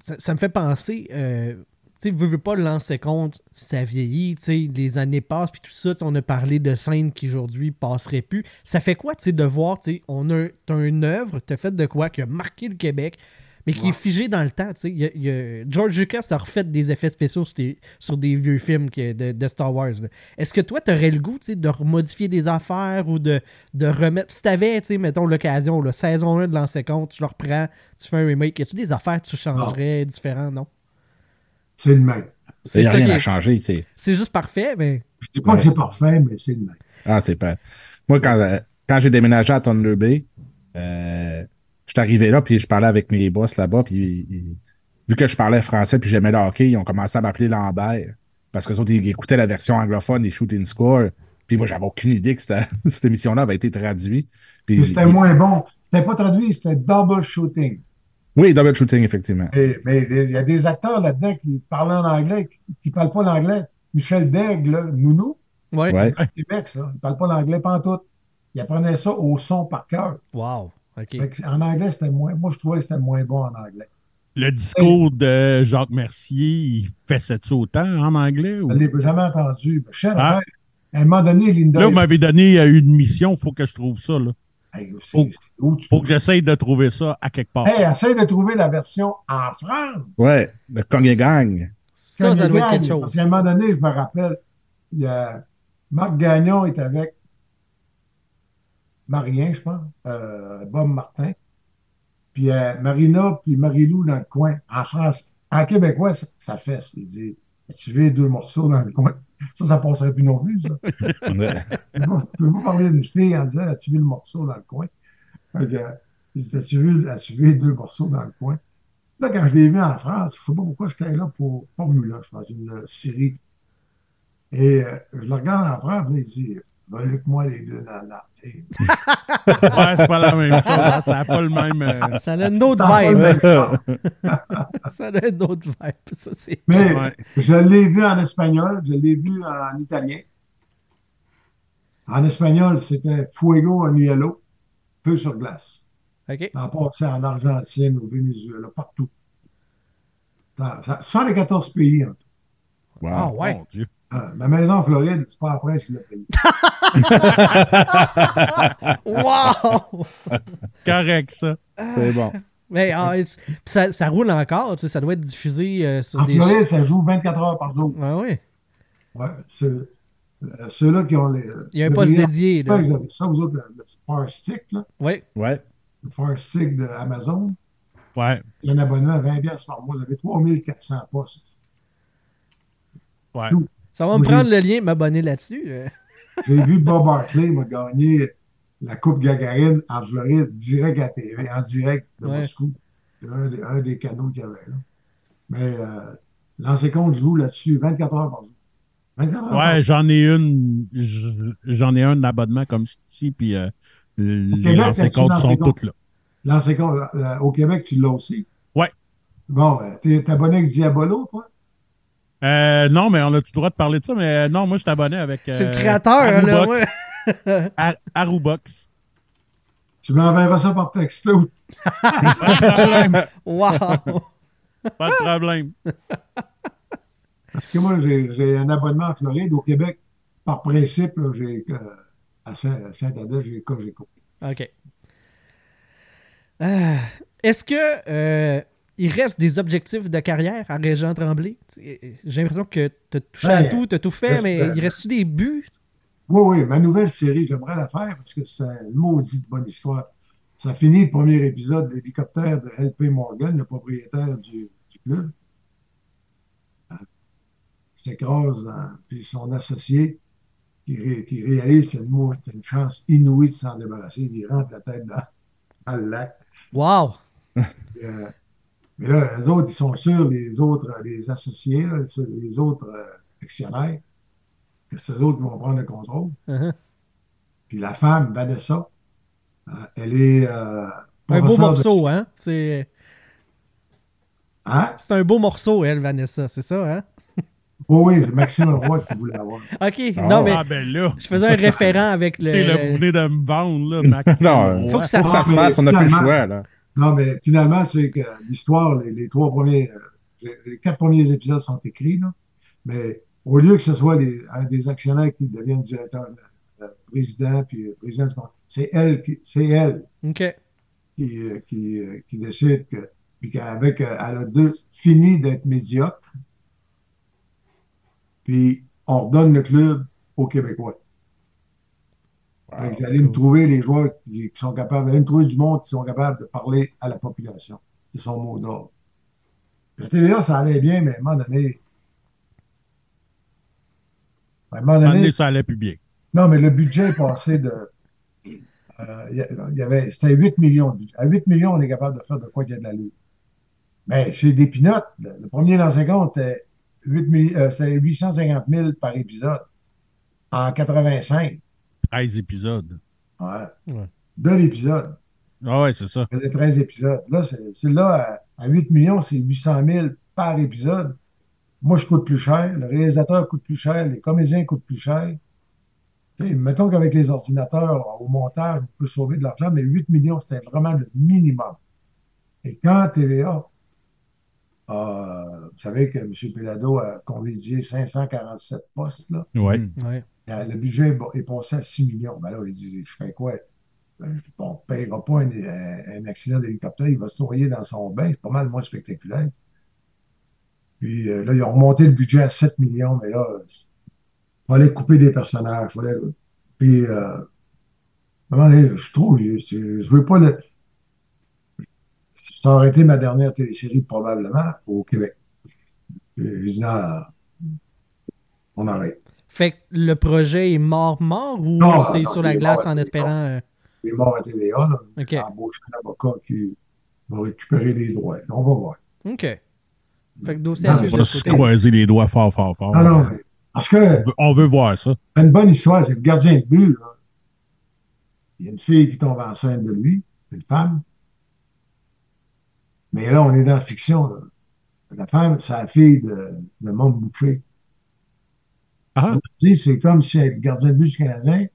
ça, ça me fait penser, euh, tu sais, veux, veux pas le lancer compte, ça vieillit, tu sais, les années passent, puis tout ça, on a parlé de scènes qui aujourd'hui passeraient plus. Ça fait quoi, tu sais, de voir, tu sais, on a t'as une œuvre, t'as fait de quoi, qui a marqué le Québec, mais qui Ouais. est figé dans le temps, tu sais. Il y a- il y a- George Lucas a refait des effets spéciaux sur des, sur des vieux films que- de, de Star Wars. Est-ce que toi, t'aurais le goût, tu sais, de remodifier des affaires ou de, de remettre... Si t'avais, tu sais, mettons, l'occasion, saison 1 de lancer compte, tu le reprends, tu fais un remake, y a-tu des affaires que tu changerais différentes, non? C'est le même. Ça rien qui à changer. c'est- C'est juste parfait, mais... Je dis pas Ouais. que c'est parfait, mais c'est le même. Ah, c'est pas. Moi, quand, euh, quand j'ai déménagé à Thunder Bay, euh, je suis arrivé là, puis je parlais avec mes boss là-bas, puis ils- vu que je parlais français, puis j'aimais le hockey, ils ont commencé à m'appeler Lambert. Parce que autres, ils écoutaient la version anglophone des Shooting Score. Puis moi, j'avais aucune idée que cette, émission-là avait été traduite. Puis, Puis c'était moins bon. C'était pas traduit, c'était double shooting. Oui, double shooting, effectivement. Et- mais il y a des acteurs là-dedans qui parlent en anglais, qui ne parlent pas l'anglais. Michel Daigle, là, Nounou, Ouais. Ouais. Québec, ça. Il ne parle pas l'anglais pantoute. Il apprenait ça au son par cœur. Wow. OK. Fait que En anglais, c'était moins. Moi, je trouvais que c'était moins bon en anglais. Le discours de Jacques Mercier, il fait ça autant en anglais? ou- Je ne l'ai jamais entendu. Cher Ah. à un moment donné, Linda. Là, vous m'avez donné euh, une mission, il faut que je trouve ça. Là. Hey, Faut- c'est où tu faut que j'essaye de trouver ça à quelque part. Hey, essaye de trouver la version en France. Ouais, le Kong et Gang. Ça, ça doit être quelque Parce chose. qu'à un moment donné, je me rappelle, il y a Marc Gagnon est avec Marien, je pense, euh, Bob Martin, puis euh, Marina, puis Marie-Lou dans le coin. En France, en québécois, ça, ça fesse. Il dit Tu veux deux morceaux dans le coin Ça, ça passerait plus non plus, ça. Je peux pas parler d'une fille en disant As-tu vu le morceau dans le coin Fait que, il dit, As-tu vu, as-tu vu deux morceaux dans le coin Là, quand je l'ai vu en France, je ne sais pas pourquoi j'étais là pour Formula, je pense, une euh, série. Et euh, je le regarde en France, puis là, il dit Vole-moi les deux dans la. tu sais. Ouais, c'est pas la même chose. hein, Ça n'a pas le même. euh, Ça a une autre vibe. Ça a une autre vibe. Ça, c'est... Mais Ouais. je l'ai vu en espagnol, je l'ai vu en italien. En espagnol, c'était Fuego en hielo, peu sur glace. OK. En passant en Argentine, au Venezuela, partout. Ça- ça- 74 pays. hein. Wow. Ah ouais. Mon Dieu. Ah, ma maison en Floride, c'est pas la presse qui l'a payé. Wow! Correct, ça. C'est bon. Mais ah, ça, ça roule encore, tu sais, ça doit être diffusé euh, sur En des. Floride, ça joue 24 heures par jour. Ouais, ouais. Ouais, ceux- euh, Ceux-là qui ont les. Il y a un poste dédié. Pas Là. que vous avez ça, vous autres, le, le Fire Stick, là, Ouais. Ouais. le Fire Stick d'Amazon, Ouais. il y a un abonnement à 20$ piastres par mois. Vous avez 3400 postes. Ouais. Tout. Ça va me prendre le lien, m'abonner là-dessus. euh. J'ai vu Bob Hartley m'a gagné la Coupe Gagarine en Floride, direct à TV, en direct de Ouais. Moscou. C'est un, des- un des canaux qu'il y avait là. Mais euh, l'ancien compte joue là-dessus 24 heures par jour. 24 heures par Ouais, j'en ai une. J'en ai un abonnement comme ceci, puis euh, les as-tu comptes sont toutes là. L'ancien compte, euh, au Québec, tu l'as aussi? Ouais. Bon, t'es t'es abonné avec Diabolo, toi? Euh, non, mais on a-tu le droit de parler de ça? Mais euh, non, moi, je suis abonné avec. C'est le euh, créateur, hein, là. Arubox. Ouais. Ar- Arubox. Tu m'enverras ça par texto. Pas de problème. Wow! Pas de problème. Parce que moi, j'ai un abonnement en Floride. Au Québec, par principe, j'ai euh, à Saint- à Saint-Adèle, j'ai Cogeco. OK. Euh, Est-ce que euh, il reste des objectifs de carrière à Régent Tremblay? J'ai l'impression que tu as touché à tout, tu as tout fait, mais J'espère. il reste-tu des buts? Oui, oui, ma nouvelle série, j'aimerais la faire parce que c'est une maudite bonne histoire. Ça finit le premier épisode de l'hélicoptère de L.P. Morgan, le propriétaire du, du club. Euh, s'écrase dans- puis son associé qui, ré- qui réalise qu'il a une, a chance inouïe de s'en débarrasser. Il rentre la tête dans, dans le lac. Wow! Puis, euh, mais là, les autres, ils sont sûrs, les autres, euh, les associés, les autres euh, actionnaires, que c'est eux autres qui vont prendre le contrôle. Uh-huh. Puis la femme, Vanessa, euh, elle est. euh, Un beau de- morceau, hein? C'est Hein? c'est un beau morceau, elle, Vanessa, c'est ça, hein? Oui, oui, c'est Maxime Roy qui voulait avoir. OK. Ah. non, mais Ah, ben là. je faisais un référent avec le. Vous venez de me vendre, là, Maxime. Non, Faut que ça Faut que ça se fasse, on n'a plus le choix, là. Non, mais finalement, c'est que l'histoire, les, les trois premiers, euh, les- quatre premiers épisodes sont écrits, là. Mais au lieu que ce soit les, un des actionnaires qui deviennent directeur, euh, président, puis euh, président du conseil, c'est elle qui, c'est elle qui, qui, qui décide que, puis qu'avec, elle a deux, fini d'être médiocre, puis on redonne le club aux Québécois. Fait que j'allais me trouver les joueurs qui, qui sont capables, j'allais me trouver du monde qui sont capables de parler à la population. C'est son mot d'ordre. La TVA, ça allait bien, mais à un moment donné, à un moment donné, donné, ça allait plus bien. non, mais le budget est passé de. euh, il y avait, c'était 8 millions de budget. À 8 millions, on est capable de faire de quoi qu'il y a de la lutte. Mais c'est des pinottes. Le, premier dans 50, c'était 8 milli- euh, c'était 850 000 par épisode. En 85. 13 épisodes. Ouais. Ouais. De l'épisode. Ah ouais, c'est ça. Il faisait 13 épisodes. Là, c'est là, à, à 8 millions, c'est 800 000 par épisode. Moi, je coûte plus cher. Le réalisateur coûte plus cher. Les comédiens coûtent plus cher. Mettons qu'avec les ordinateurs, au montage, on peut sauver de l'argent, mais 8 millions, c'était vraiment le minimum. Et quand TVA, a- vous savez que M. Pelado a convié 547 postes, là, Ouais. Mm. Ouais. Le budget est passé à 6 millions. Ben là, il dit, je fais quoi? Ben, on ne payera pas un, accident d'hélicoptère, il va se noyer dans son bain. C'est pas mal moins spectaculaire. Puis euh, là, ils ont remonté le budget à 7 millions, mais là, il fallait couper des personnages. Fallait... Puis, euh, je trouve, je, je veux pas le. Ça aurait ma dernière télésérie, probablement, au Québec. J'ai dit, non, on arrête. Fait que le projet est mort-mort ou Non, c'est non, sur la glace en espérant. euh, Il est mort à TVA, là. OK. J'ai embauché un avocat qui va récupérer les droits. On va voir. OK. Fait que dossier Non, à On va ce se croiser les doigts fort, fort, fort. Non, non, mais parce que On veut- On veut voir ça. une bonne histoire, c'est le gardien de but. là. Il y a une fille qui tombe enceinte de lui, une femme. Mais là, on est dans la fiction. là. La femme, c'est la fille de, de Mom Boucher. Ah, C'est comme si le gardien de but du Canadien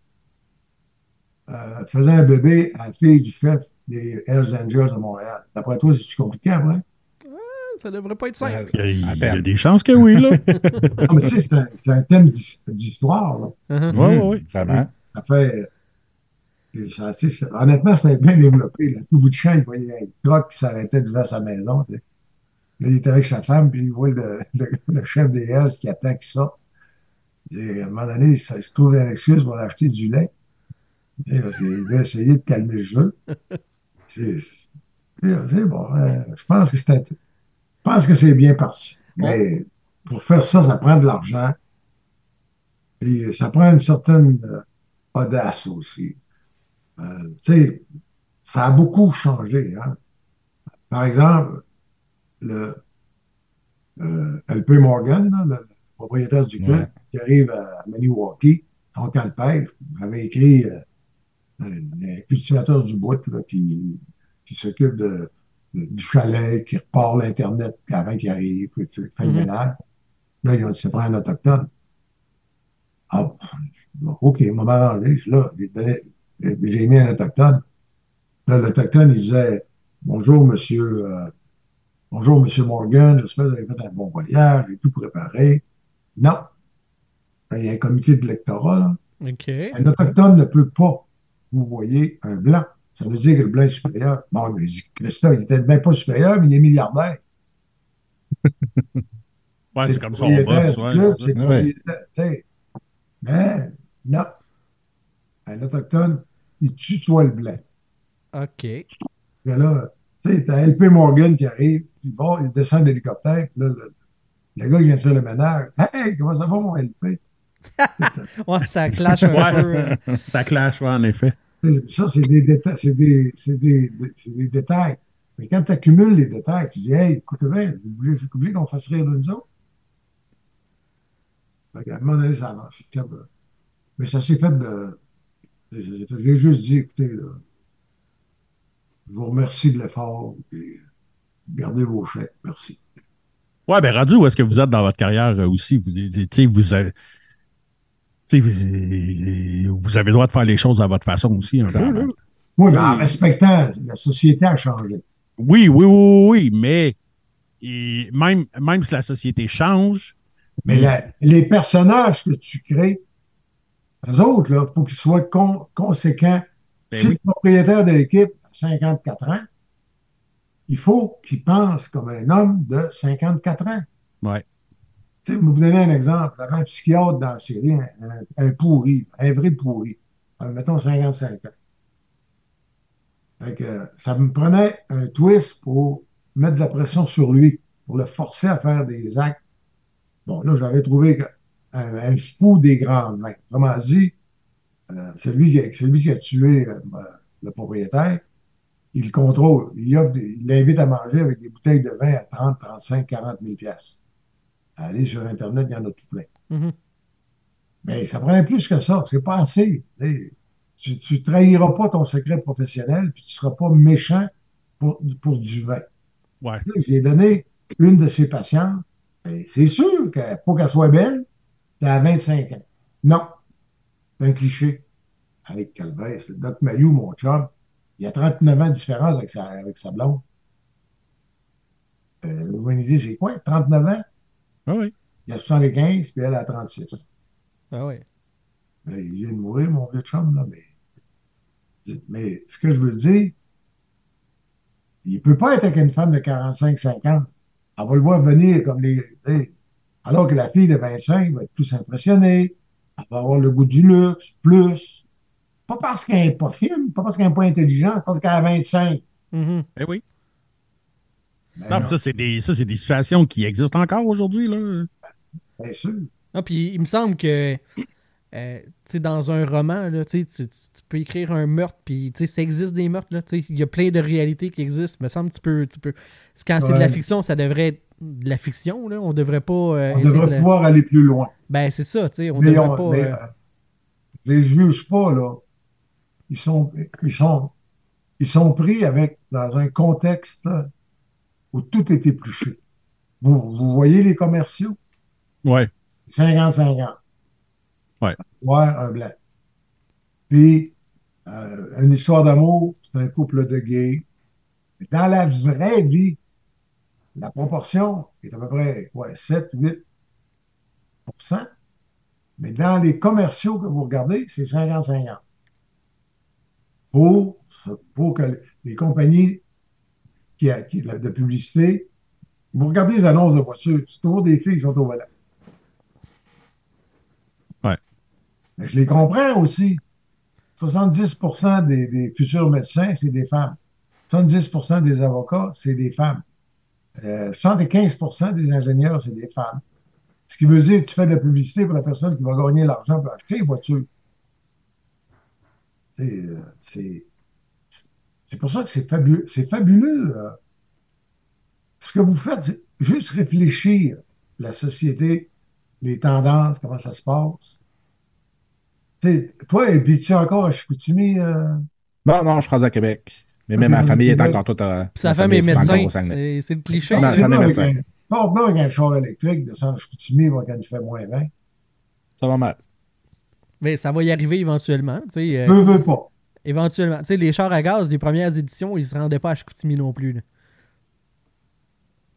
euh, faisait un bébé à la fille du chef des Hells Angels de Montréal. D'après toi, c'est-tu compliqué après? Ça devrait pas être simple. Il y a, il y a À peine. des chances que oui, là. Non, mais tu sais, c'est un, thème d'his- d'histoire. là. Uh-huh. Oui, oui, oui. Vraiment. Ça fait. et ça- c'est- honnêtement, ça a bien développé. Là. Tout bout de champ, il voyait un troc qui s'arrêtait devant sa maison. tu sais. Là, il était avec sa femme, puis il voit le, le- le chef des Hells qui attend qu'il sorte. Et à un moment donné, ça, il se trouve une excuse pour acheter du lait. Et parce qu'il veut essayer de calmer le jeu. C'est bon. euh, je pense que c'est je pense que c'est bien parti. Mais pour faire ça, ça prend de l'argent. Et ça prend une certaine euh, audace aussi. Euh, tu sais, ça a beaucoup changé. Hein? Par exemple, le euh, LP Morgan, là, le propriétaire du club, Ouais. qui arrive à Maniwaki, son campère, avait écrit euh, un, cultivateur du bout là, qui, qui s'occupe de, de- du chalet, qui repart l'Internet avant qu'il arrive, puis tu sais, fait le ménage. Là, ils ont dit, c'est pas un autochtone. Ah, OK, on m'a m'arranger. Là, j'ai mis un autochtone. Là, l'autochtone, il disait, bonjour, monsieur, euh, bonjour, monsieur Morgan, j'espère que vous avez fait un bon voyage, j'ai tout préparé. Non. Il y a un comité de lectorat, là. OK. Un autochtone ne peut pas vous voyez un blanc. Ça veut dire que le blanc est supérieur. Bon, mais Christophe, il était même pas supérieur, mais il est milliardaire. Ouais, c'est comme ouais, ça. Ouais. sais. Mais, non. Un autochtone, il tutoie le blanc. OK. Et là, tu sais, t'as LP Morgan qui arrive, il, bon, il descend de l'hélicoptère, puis là, le, le gars qui vient de faire le ménage, Hey, comment ça va, mon LP? Ouais, ça clash un Ouais. peu. euh. Ça clash, ouais, en effet. Ça, c'est des détails, c'est des, détails. Mais quand tu accumules les détails, tu dis, hey, écoutez bien, vous voulez, vous voulez qu'on fasse rire de nous autres? Fait qu'à un moment donné, ça comme, euh, Mais ça s'est fait de. J'ai j'ai juste dit, écoutez, là, je vous remercie de l'effort, et gardez vos chèques, merci. Ouais, ben rendu où est-ce que vous êtes dans votre carrière euh, aussi? Vous, vous avez. sais, Vous, avez le droit de faire les choses à votre façon aussi, un peu. Là. Oui, mais en respectant, la société a changé. Oui, oui, oui, oui, mais et même, même si la société change, Mais la- les personnages que tu crées, eux autres, il faut qu'ils soient con- conséquents. Ben si oui. le propriétaire de l'équipe a 54 ans, il faut qu'il pense comme un homme de 54 ans. Ouais. Tu sais, vous me donnez un exemple. Avait un psychiatre dans la série, un, pourri, un vrai pourri. Euh, mettons 55 ans. Fait que, ça me prenait un twist pour mettre de la pression sur lui, pour le forcer à faire des actes. Bon, là, j'avais trouvé un, un fou des grandes mains. Autrement dit, euh, celui, qui, a- celui qui a tué euh, le propriétaire, il le contrôle. Il offre des- il l'invite à manger avec des bouteilles de vin à 30, 35, 40 000 piastres. Allez sur Internet, il y en a tout plein. Mhm. Mais ça prenait plus que ça. C'est pas assez. Tu, tu trahiras pas ton secret professionnel, puis tu seras pas méchant pour, pour du vin. ouais. Là, J'ai donné une de ses patientes. et C'est sûr qu'il faut qu'elle soit belle, a 25 ans. Non. C'est un cliché. Avec Calvez, le Doc Mayou, mon chum, il y a 39 ans de différence avec sa, avec sa blonde. Euh, vous avez une idée, c'est quoi? 39 ans? Ah oui. Il a 75, puis elle a 36. Ah ouais. Ben, il vient de mourir, mon vieux chum, là, mais. Mais ce que je veux dire, il ne peut pas être avec une femme de 45-50. Elle va le voir venir comme les. Alors que la fille de 25 va être plus impressionnée, elle va avoir le goût du luxe, plus. Pas parce qu'elle n'est pas fine, pas parce qu'elle n'est pas intelligente, parce qu'elle a 25. Mhm. Eh oui. Ben Non, non, ça, c'est des, ça, c'est des situations qui existent encore aujourd'hui, là. bien sûr. Ah, puis il me semble que, euh, tu sais, dans un roman, là, tu, peux écrire un meurtre, puis tu sais, ça existe des meurtres, là, tu sais, il y a plein de réalités qui existent. Il me semble que tu peux. Tu peux... Quand c'est de la fiction, ça devrait être de la fiction, là. On devrait pas. euh, On devrait de la- pouvoir aller plus loin. Ben, c'est ça, tu sais, on mais devrait on- pas. mais, euh, euh, je les juge pas, là. Ils sont, ils sont, ils sont pris avec, dans un contexte où tout est épluché. Vous, vous voyez les commerciaux? Ouais. 50-50. Ouais. Noir, un blanc. Puis, euh, une histoire d'amour, c'est un couple de gays. Dans la vraie vie, la proportion est à peu près ouais, 7, 8% Mais dans les commerciaux que vous regardez, c'est 50-50. Pour, pour que les compagnies qui, qui, de publicité, vous regardez les annonces de voitures, c'est toujours des filles qui sont au volant. Ouais. Mais je les comprends aussi. 70 des, des futurs médecins, c'est des femmes. 70% des avocats, c'est des femmes. Euh, 75% des ingénieurs, c'est des femmes. Ce qui veut dire que tu fais de la publicité pour la personne qui va gagner l'argent pour acheter une voiture. Euh, c'est pour ça que c'est fabuleux. C'est fabuleux. Euh. Ce que vous faites, c'est juste réfléchir la société, les tendances, comment ça se passe. T'sais, toi, es-tu encore à Chicoutimi? Euh? Non, non, je suis à Québec. Mais même ma famille est encore toute à. Sa femme est médecin. C'est le cliché. Non, sa femme est médecin. Non, avec un char électrique, descendre à Chicoutimi quand il fait moins 20. Ça va mal. Mais ça va y arriver éventuellement. Tu sais, euh, veux pas. Éventuellement. Tu sais, les chars à gaz, les premières éditions, ils ne se rendaient pas à Chicoutimi non plus. Là.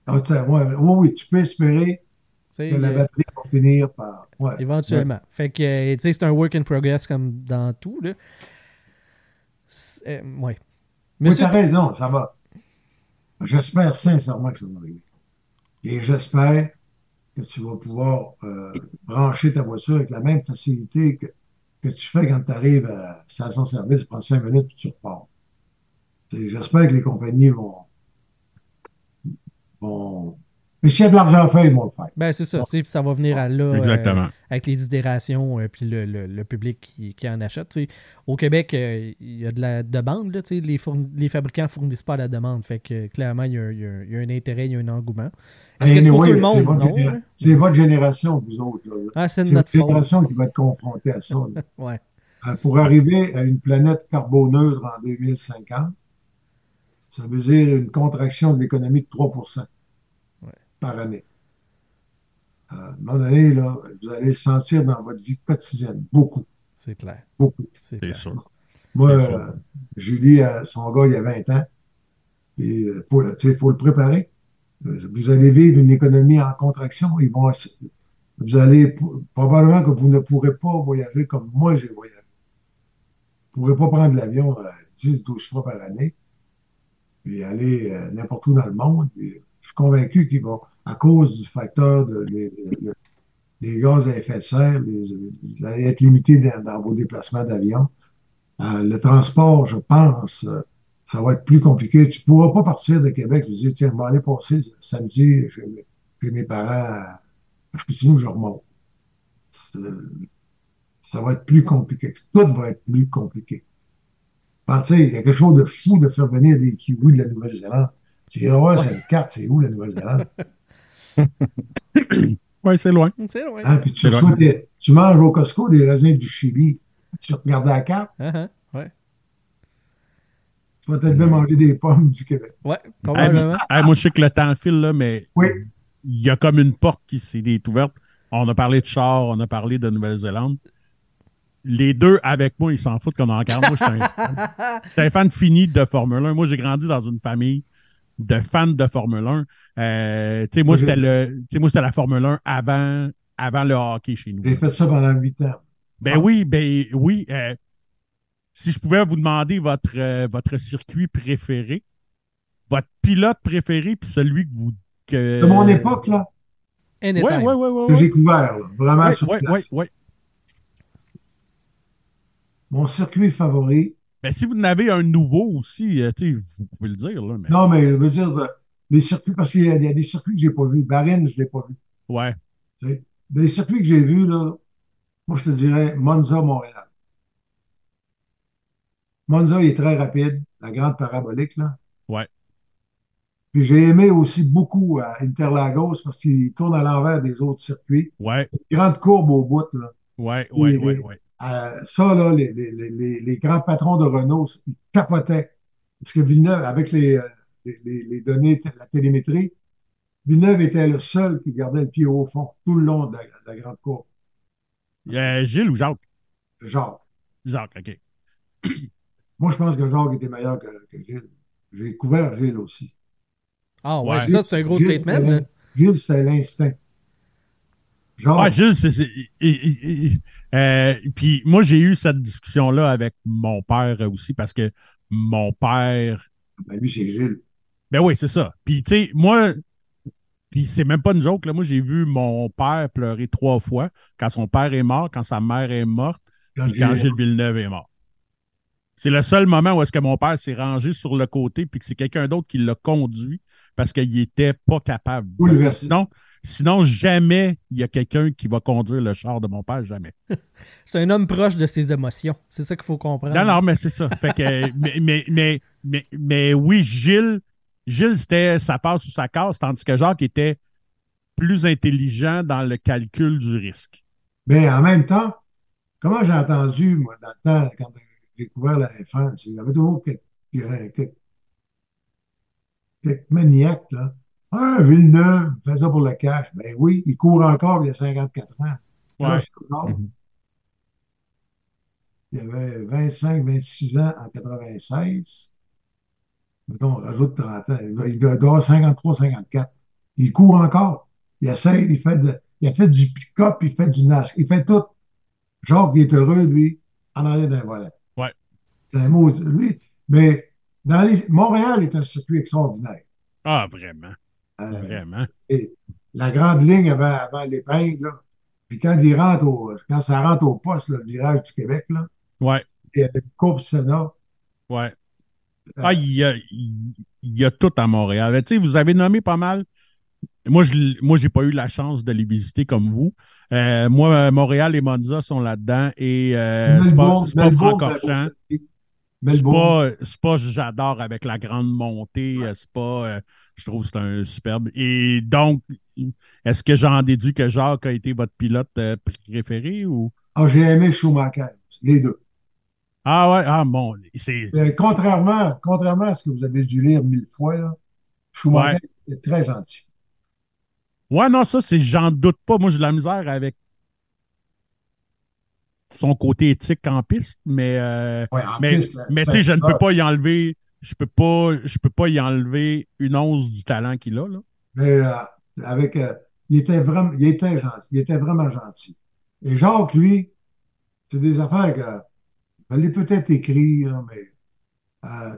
Ah, ouais, oui, oui, tu peux espérer que la batterie va finir par. Ouais. Éventuellement. Fait que, euh, tu sais, c'est un work in progress comme dans tout. Là. Euh, ouais. Mais tu as raison, ça va. J'espère sincèrement que ça va arriver. Et j'espère que tu vas pouvoir euh, brancher ta voiture avec la même facilité que, que tu fais quand tu arrives à la station-service, prends cinq minutes et tu repars. J'espère que les compagnies vont, vont mais s'il y a de l'argent à faire, ils vont le faire. Ben, c'est ça. Ça va venir à là. Exactement. Euh, avec les itérations et puis le, le, public qui, qui, en achète. Au Québec, euh, il y a de la demande. Là, les, les fabricants ne fournissent pas la demande. Fait que clairement, il y, a, il y, a, un intérêt, il y a un engouement. Que c'est pour tout le monde? Non? C'est votre génération, vous autres. Ah, c'est notre génération qui va être confrontée à ça. ouais. Euh, pour arriver à une planète carboneutre en 2050, ça veut dire une contraction de l'économie de 3% par année. Euh, à un moment donné, là, vous allez le sentir dans votre vie quotidienne. Beaucoup. C'est clair. Beaucoup. C'est sûr. Moi, euh, Julie, son gars, il y a 20 ans. Il faut, faut, le préparer. Vous allez vivre une économie en contraction. Ils vont, vous allez, probablement que vous ne pourrez pas voyager comme moi j'ai voyagé. Vous ne pourrez pas prendre l'avion 10, 12 fois par année, puis aller n'importe où dans le monde. Puis, je suis convaincu qu'ils vont, à cause du facteur des gaz à effet de serre, vous allez être limité dans, vos déplacements d'avion. Euh, le transport, je pense, euh, ça va être plus compliqué. Tu ne pourras pas partir de Québec et dire, tiens, je vais aller passer samedi chez, mes parents, je continue, je remonte. Ça va être plus compliqué. Tout va être plus compliqué. Pensez, il y a quelque chose de fou de faire venir des kiwis de la Nouvelle-Zélande. Tu dis, ouais, c'est une carte, c'est où la Nouvelle-Zélande? oui, c'est loin. C'est loin. Ah, puis tu, tu, manges au Costco des raisins du Chili. Tu regardes la carte. Uh -huh. Tu vas peut-être bien manger des pommes du Québec. Ouais, probablement. moi, je sais que le temps file, là, mais oui. il y a comme une porte qui s'est ouverte. On a parlé de char, on a parlé de Nouvelle-Zélande. Les deux avec moi, ils s'en foutent qu'on en regarde. Moi, je suis un, un, fan fini de Formule 1. Moi, j'ai grandi dans une famille de fans de Formule 1. Euh, tu sais, moi, c'était le, moi, c'était la Formule 1 avant, avant le hockey chez nous. J'ai fait ça pendant huit ans. Ben oui, ben oui. Euh, si je pouvais vous demander votre, euh, votre circuit préféré, votre pilote préféré, puis celui que vous. Que... De mon époque, là. Oui, oui, oui. Ouais, que j'ai couvert, là, vraiment ouais, sur ouais, place. Ouais. Mon circuit favori, mais si vous en avez un nouveau aussi, euh, vous pouvez le dire. Là, mais... Non, mais je veux dire, les circuits, parce qu'il y, y, a des circuits que je n'ai pas vus. Barine, je ne l'ai pas vu. Ouais. sais, Des circuits que j'ai vus, là, moi, je te dirais Monza, Montréal. Monza est très rapide, la grande parabolique, là. Ouais. Puis j'ai aimé aussi beaucoup à Interlagos parce qu'il tourne à l'envers des autres circuits. Ouais. Une grande courbe au bout, là. Ouais, ouais, ouais, ouais. Euh, ça, là, les, les, les, les, grands patrons de Renault, ils capotaient. Parce que Villeneuve, avec les, euh, les, données, la télémétrie, Villeneuve était le seul qui gardait le pied au fond tout le long de la, grande courbe. Euh, Gilles ou Jacques? Jacques. Jacques, OK. Moi, je pense que Jacques était meilleur que, que Gilles. J'ai couvert Gilles aussi. Ah ouais, Ouais. ça, c'est un gros Gilles, statement. Gilles, c'est l'instinct. Genre, Ouais, Gilles, c'est. euh, puis moi, j'ai eu cette discussion-là avec mon père aussi parce que mon père. ben lui, c'est Gilles. Ben oui, c'est ça. Puis tu sais, moi. Puis c'est même pas une joke, là. Moi, j'ai vu mon père pleurer trois fois quand son père est mort, quand sa mère est morte, Quand quand Gilles Villeneuve est mort. C'est le seul moment où est-ce que mon père s'est rangé sur le côté puis que c'est quelqu'un d'autre qui l'a conduit parce qu'il était pas capable. Parce que Bouleversé. sinon, sinon, jamais il y a quelqu'un qui va conduire le char de mon père, jamais. C'est un homme proche de ses émotions. C'est ça qu'il faut comprendre. Non, non, mais c'est ça. Fait que, mais, mais, mais, mais, mais oui, Gilles, Gilles, c'était sa part sous sa casse, tandis que Jacques était plus intelligent dans le calcul du risque. Mais en même temps, comment j'ai entendu, moi, dans le temps, quand découvert la F1, c'est- il y avait toujours quelques, quelques, quelques maniaques, là. Ah, Villeneuve, il fait ça pour le cash. Ben oui, il court encore il y a 54 ans. Ouais. Mhm. Il avait 25, 26 ans en 96. Mettons, on rajoute 30 ans. Il doit- avoir 53, 54. Il court encore. Il essaie, il fait, de, il a fait du pick-up, il fait du NASCAR, il fait tout. Jacques, il est heureux, lui, en arrière d'un volet. C'est un mot, lui. Mais dans les, Montréal est un circuit extraordinaire. Ah, vraiment. Euh, Vraiment. et la grande ligne avant, avant l'épingle, là. Puis quand il rentre au, quand ça rentre au poste, là, le virage du Québec, là, Ouais, et avec Courbe Sénat, ouais. euh, Ah, il y a, y a tout à Montréal. Tu sais, vous avez nommé pas mal. Moi, je moi, j'ai pas eu la chance de les visiter comme vous. Euh, moi, Montréal et Monza sont là-dedans et euh, Melbourne, Francorchamps. Melbourne. pas, c'est pas j'adore avec la grande montée. euh, C'est pas, euh, je trouve que c'est un superbe. Et donc, est-ce que j'en déduis que Jacques a été votre pilote euh, préféré ou? Ah, j'ai aimé Schumacher, les deux. Ah ouais, ah bon, c'est, Euh, contrairement, contrairement à ce que vous avez dû lire mille fois, là, Schumacher est très gentil. Ouais, non, ça, c'est, j'en doute pas. Moi, j'ai de la misère avec son côté éthique en piste, mais, euh, Ouais, mais, mais tu sais, je ne peux pas y enlever, je peux pas, je peux pas y enlever une once du talent qu'il a, là. Mais euh, avec, euh, il était vraiment, il était gentil, il était vraiment gentil. Et Jacques, lui, c'est des affaires que je peut-être écrit, là, mais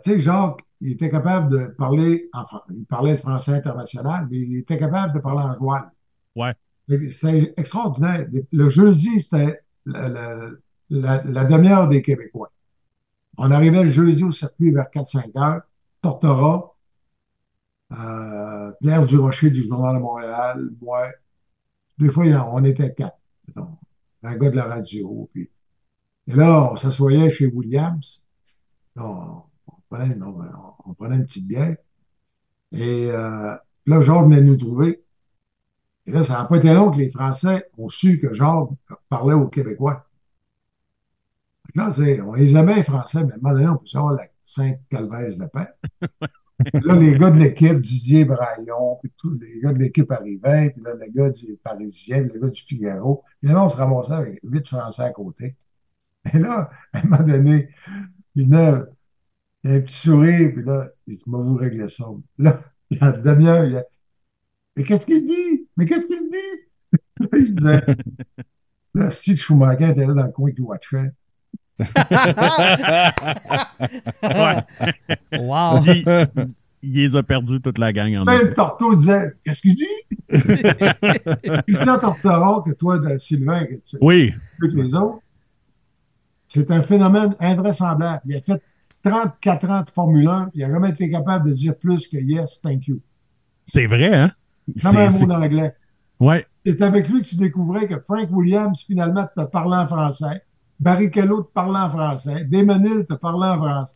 tu sais, Jacques, il était capable de parler en il parlait le français international, mais il était capable de parler en joual. Ouais. C'est extraordinaire. Le jeudi, c'était la, la- la- demi-heure des Québécois. On arrivait le jeudi au circuit vers 4-5 heures, Tortora, euh, Pierre Durocher du Journal de Montréal, moi. Des fois, on était quatre. mettons. Un gars de la radio. Puis... Et là, on s'assoyait chez Williams. On, on prenait, on, on prenait une petite bière. Et euh, là, Georges venait nous trouver. Et là, ça n'a pas été long que les Français ont su que Georges parlait aux Québécois. Là, c'est- on les aimait, les Français, mais à un moment donné, on peut savoir la Sainte Calvaise de paix. Là, les gars de l'équipe, Didier Braillon, puis tous les gars de l'équipe arrivaient, puis là, les gars du Parisien, puis les gars du Figaro. Puis là, on se ramassait avec huit Français à côté. Et là, à un moment donné, il y a un petit sourire, puis là, il dit, moi, vous régler ça. Là, il y a une demi-heure, il y a, mais qu'est-ce qu'il dit? Mais qu'est-ce qu'il dit? Là, il disait, là, Steve Schumacher était là dans le coin qui watchait. wow. Il, il les a perdus toute la gang en Même. Torto disait, qu'est-ce qu'il dit? Puis quand Tortora, que toi, de Sylvain, que tu Oui, que les autres, c'est un phénomène invraisemblable. Il a fait 34 ans de Formule 1, puis il n'a jamais été capable de dire plus que yes, thank you. c'est vrai, hein? Un C'est- mot. Ouais, C'est avec lui que tu découvrais que Frank Williams, finalement, te parlait en français. Barrichello te parlait en français. Desmenil te parlait en français.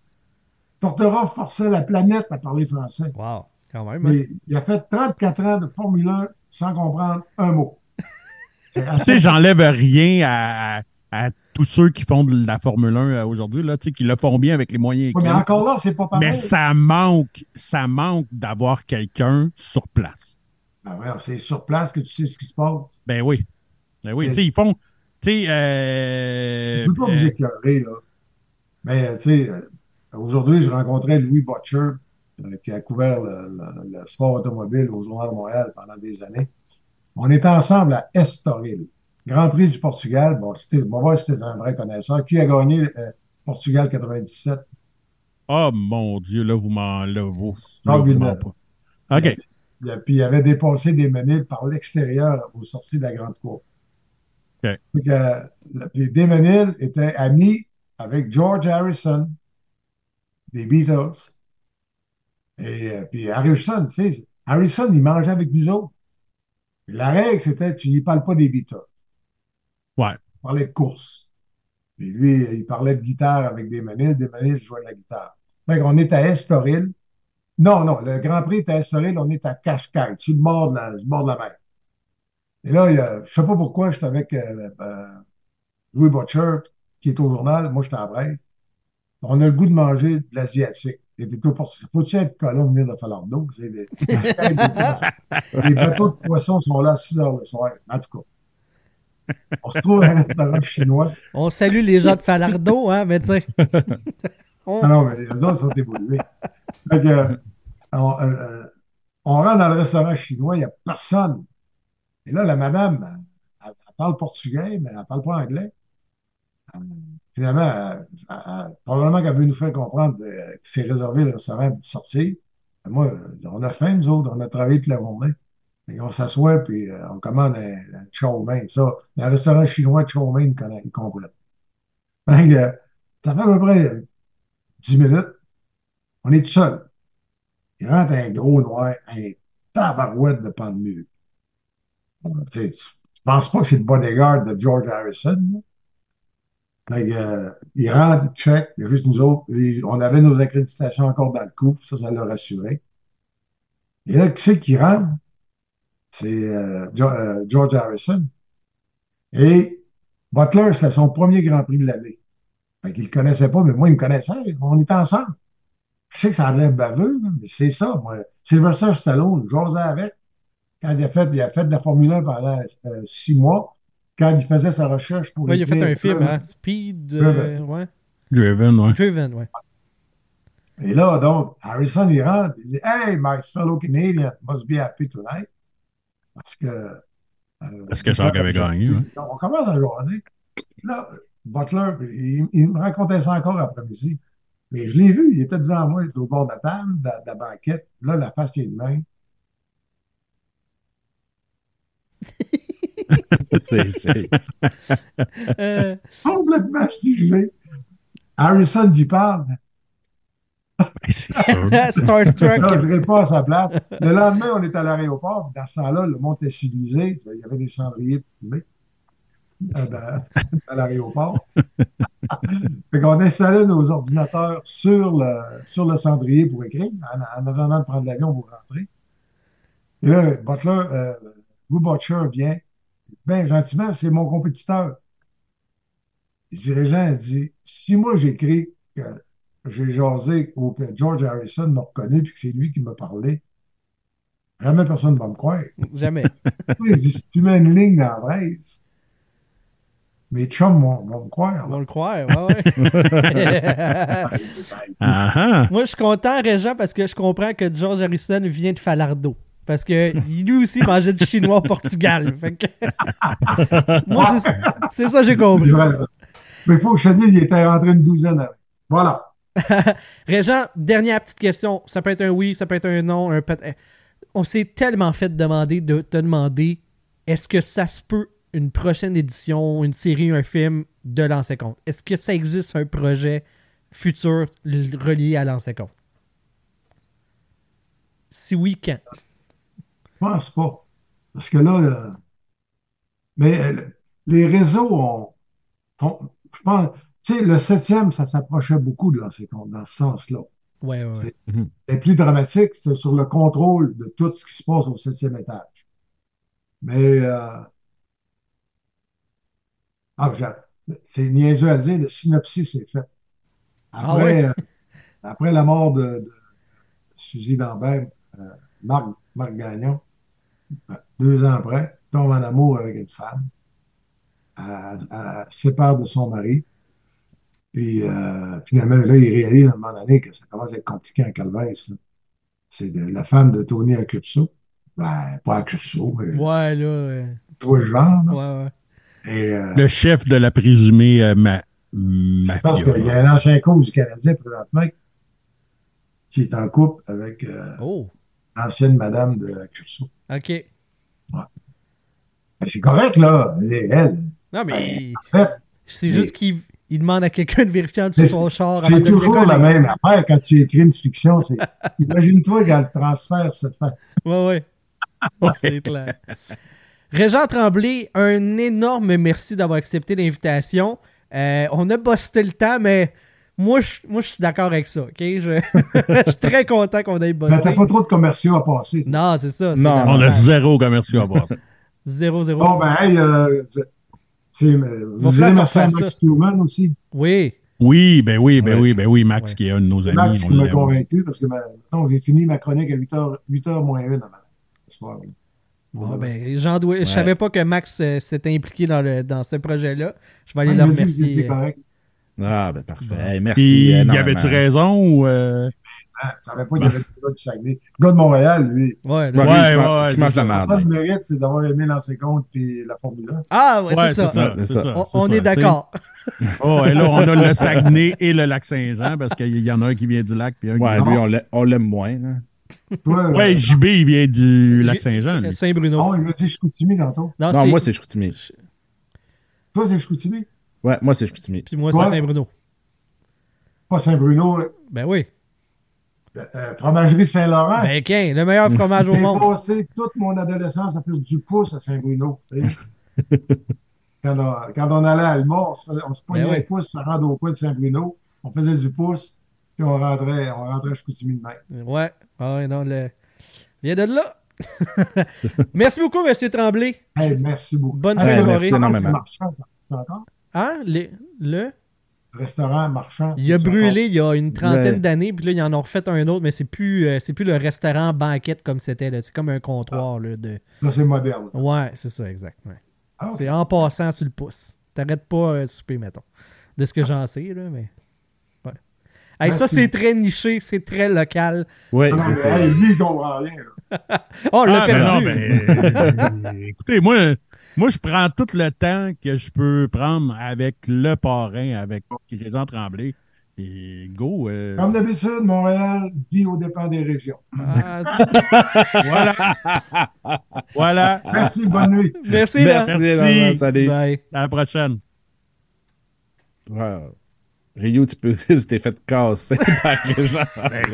Tortora forçait la planète à parler français. Wow. Quand même. hein. Mais il a fait 34 ans de Formule 1 sans comprendre un mot. Tu sais, j'enlève rien à, à tous ceux qui font de la Formule 1 euh, aujourd'hui, là, tu sais, qui le font bien avec les moyens Ouais, mais encore là, c'est pas pareil. Mais ça manque, ça manque d'avoir quelqu'un sur place. Ben ouais, c'est sur place que tu sais ce qui se passe. Ben oui. Ben oui, tu sais, ils font. Tu sais, euh, Je ne veux pas euh, vous éclairer, là. Mais, tu sais, euh, aujourd'hui, je rencontrais Louis Butcher. euh, qui a couvert le, le- le sport automobile au Journal de Montréal pendant des années. On était ensemble à Estoril, Grand Prix du Portugal. Bon, c'était, on va voir si un vrai connaisseur. Qui a gagné euh, Portugal 97? Oh mon Dieu, là, vous m'en. Là, vous. Non, là, vous Villeneuve. m'en pas. OK. Puis il avait dépassé des par l'extérieur aux sorties de la Grande Cour. OK. Fait que, euh, le- puis Desmenil était ami avec George Harrison des Beatles. Et euh, puis Harrison, tu sais, Harrison, il mangeait avec nous autres. Et la règle, c'était tu n'y parles pas des Beatles. Ouais. Il parlait de course. Puis lui, il parlait de guitare avec Desmenil. Desmenil jouait de la guitare. Fait qu'on est à Estoril. Non, non, le Grand Prix est à Estoril, on est à Cascais, sur le bord de la, bord de la mer. Et là, il y a- je sais pas pourquoi, j'étais avec euh, euh, Louis Butcher, qui est au journal, moi j'étais à Brest. On a le goût de manger de l'asiatique. Portugal. Faut-tu être colon venir de Falardeau? Les bateaux de poissons sont là à 6 heures le soir. En tout cas. On se trouve à un restaurant chinois. On salue les gens de Falardeau, hein, mais tu sais. On- Ah non, mais les autres sont évolués. On, euh, euh, on rentre dans le restaurant chinois, il n'y a personne. Et là, la madame, elle, parle portugais, mais elle ne parle pas anglais. Finalement, elle- elle- probablement qu'elle veut nous faire comprendre euh, que c'est réservé le restaurant pour sortir. Moi, euh, on a faim, nous autres, on a travaillé toute la journée. Et on s'assoit, puis on commande un, un chow mein. Ça, restaurant chinois chow mein, ils comprennent. Fait que, ça fait à peu près euh, 10 minutes. On est tout seul. Il rentre un gros noir, un tabarouette de pan de mur. Bon, tu sais, je pense pas que c'est le bodyguard de George Harrison. là? Euh, il rentre, check, il y a juste nous autres. On avait nos accréditations encore dans le coup, ça, ça l'a rassuré. Et là, qui c'est qui rentre? C'est euh, euh, George Harrison. Et Butler, c'était son premier Grand Prix de l'année. Fait qu'il le connaissait pas, mais moi, il me connaissait. On était ensemble. Je sais que ça a l'air baveux, mais c'est ça. Moi, Sylvester Stallone, j'osais avec. Quand il a fait, il a fait de la Formule 1 pendant euh, six mois, quand il faisait sa recherche pour Ouais, il a fait un film, Driven. hein? Speed. euh, ouais. Driven, ouais. Driven, ouais. Et là, donc, Harrison, il rentre, il dit Hey, my fellow Canadian must be happy tonight. Parce que. euh, Parce que Jacques avait gagné, ouais. On commence la journée. Là, Butler, il, il me racontait ça encore après-midi. Mais je l'ai vu, il était devant moi, il était au bord de la table, de, la- de la banquette. Là, la face qui est de même. C'est- c'est- Euh, Complètement gelé. Harrison lui parle. C'est sûr. Starstruck. Là, je réponds à sa place. Le lendemain, on est à l'aéroport. Dans ce temps-là, le monde était civilisé. Il y avait des cendriers pour fumer dans- à l'aéroport. fait qu'on installait nos ordinateurs sur le, sur le cendrier pour écrire, en, en attendant de prendre l'avion pour rentrer. Et là, Butler, euh, Lou Butcher vient, bien gentiment, c'est mon compétiteur. Le dirigeant dit Si moi j'écris que j'ai jasé ou que George Harrison m'a reconnu puis que c'est lui qui m'a parlé, jamais personne ne va me croire. Jamais. Si tu mets une ligne dans la presse, mes chums vont, vont me croire. On va le croire, ouais, ouais. Ah ah. Moi, je suis content, Régent, parce que je comprends que George Harrison vient de Falardeau. Parce que lui aussi mangeait du chinois au Portugal. Que... Moi, c'est ça- c'est ça que j'ai compris. Mais il faut que je te dise, il était rentré une douzaine avec. Voilà. Régent, dernière petite question. Ça peut être un oui, ça peut être un non, un peut On s'est tellement fait demander de te demander est-ce que ça se peut une prochaine édition, une série, un film de Lancé Compte? Est-ce que ça existe un projet futur relié à Lancé Compte? Si oui, quand? Je pense pas. Parce que là, euh, mais euh, les réseaux ont, ont- je pense, tu sais, le septième, ça s'approchait beaucoup de lancer compte dans ce sens-là. Ouais, ouais. Le plus dramatique, c'est sur le contrôle de tout ce qui se passe au septième étage. Mais, euh, ah, c'est niaiseux à dire, le synopsis est fait. Ah Après, ouais? euh, après la mort de, de Suzy Lambert, euh, Marc, Marc Gagnon, euh, deux ans après, tombe en amour avec une femme, elle, sépare de son mari, puis euh, finalement, là, il réalise à un moment donné que ça commence à être compliqué en calvaire, c'est la femme de Tony Accurso. Ben, pas Accurso, mais Ouais, là. euh, tout le genre. là. ouais, ouais. Et euh, Le chef de la présumée euh, ma- je pense qu'il y a un ancien coach du Canadien présentement qui est en couple avec euh, Oh, l'ancienne madame de Accurso. ok. Ben, c'est correct, là. Elle, Non, mais en fait, c'est mais- juste qu'il il demande à quelqu'un de vérifier en dessous de C'est- son char c'est toujours la même affaire quand tu écris une fiction. c'est- Imagine-toi quand le transfert se fait. Ouais, ouais. C'est clair. Régent Tremblay, un énorme merci d'avoir accepté l'invitation. Euh, on a bossé le temps, mais moi, je, moi, je suis d'accord avec ça. ok? Je, je suis très content qu'on ait bossé. Ben, t'as pas trop de commerciaux à passer. Non, c'est ça. Non. On a zéro commercial à base. Zéro, zéro. Bon, ben, hey, euh, c'est, euh, vous s'en merci à Max Truman aussi? Oui. Oui, ben oui, ben Ouais. oui, ben oui, Max Ouais. qui est un de nos amis. Max qui m'a convaincu parce que maintenant, j'ai fini ma chronique à 8h, 8h moins 1 ce soir. Bon, ben, Jean Doué- Je Ouais. savais pas que Max euh, s'était impliqué dans, le, dans ce projet-là. Je vais aller Ouais, le remercier. correct. Ah, ben parfait. Bon. Hey, merci. Puis, y énormément. avait-tu raison ou. euh, Je savais pas qu'il y avait le gars du Saguenay. Le gars de Montréal, lui, Ouais, Ouais, Ouais, lui, ouais, mange- ouais, qui mange c'est de la ça, merde. le mérite, c'est d'avoir aimé lancer compte puis la Formule 1. Ah, ouais, Ouais, c'est ça. ça. On, est d'accord. Oh, et là, on a le Saguenay et le lac Saint-Jean parce qu'il y en a un qui vient du lac puis un Ouais, qui lui, on l'a- on l'aime moins. là. Toi, Ouais, euh, JB, il vient du lac Saint-Jean. Saint-Bruno. non, il m'a dit Chicoutimi tantôt. Non, Non, moi, c'est Chicoutimi. Toi, c'est Chicoutimi? Ouais, moi, c'est Chicoutimi. Puis moi, c'est Saint-Bruno. Pas Saint-Bruno. euh, Ben oui. euh, fromagerie Saint-Laurent. Ben, qu'un, le meilleur fromage au J'ai monde. passé toute mon adolescence à faire du pouce à Saint-Bruno. quand, on, quand on allait à Alma, on se, on se poignait Ben oui. pouce rendre au coin de Saint-Bruno. On faisait du pouce, puis on rentrait, on rentrait à Chicoutimi de même. Ouais. Ah ouais, non, le. Viens de là. Merci beaucoup, Monsieur Tremblay. Hey, merci beaucoup. Bonne Hey, fin de soirée. c'est Marchand, ça c'est encore? Hein? Le, restaurant marchand. Il a brûlé il y a une trentaine d'années, puis là, ils en ont refait un autre, mais c'est plus, euh, c'est plus le restaurant banquette comme c'était. là. C'est comme un comptoir. Là, de... Là, c'est moderne. Ouais, c'est ça, exact. ouais. Ah, C'est en passant sur le pouce. T'arrêtes pas euh, de souper, mettons. De ce que j'en sais, là, mais. Hey, ça, c'est très niché, c'est très local. Ouais, Ah c'est- hey, lui, il comprend rien. Oh, on l'a Ah, perdu. non, ben, euh, écoutez, moi, moi, je prends tout le temps que je peux prendre avec le parrain, avec Régent Tremblay. Et go. euh, Comme d'habitude, Montréal vit aux dépens des régions. Ah, voilà. voilà. Merci, bonne nuit. merci. Merci. Merci. Salut. Bye. À la prochaine. Ouais. Rio, tu peux tu t'es fait casser par les gens.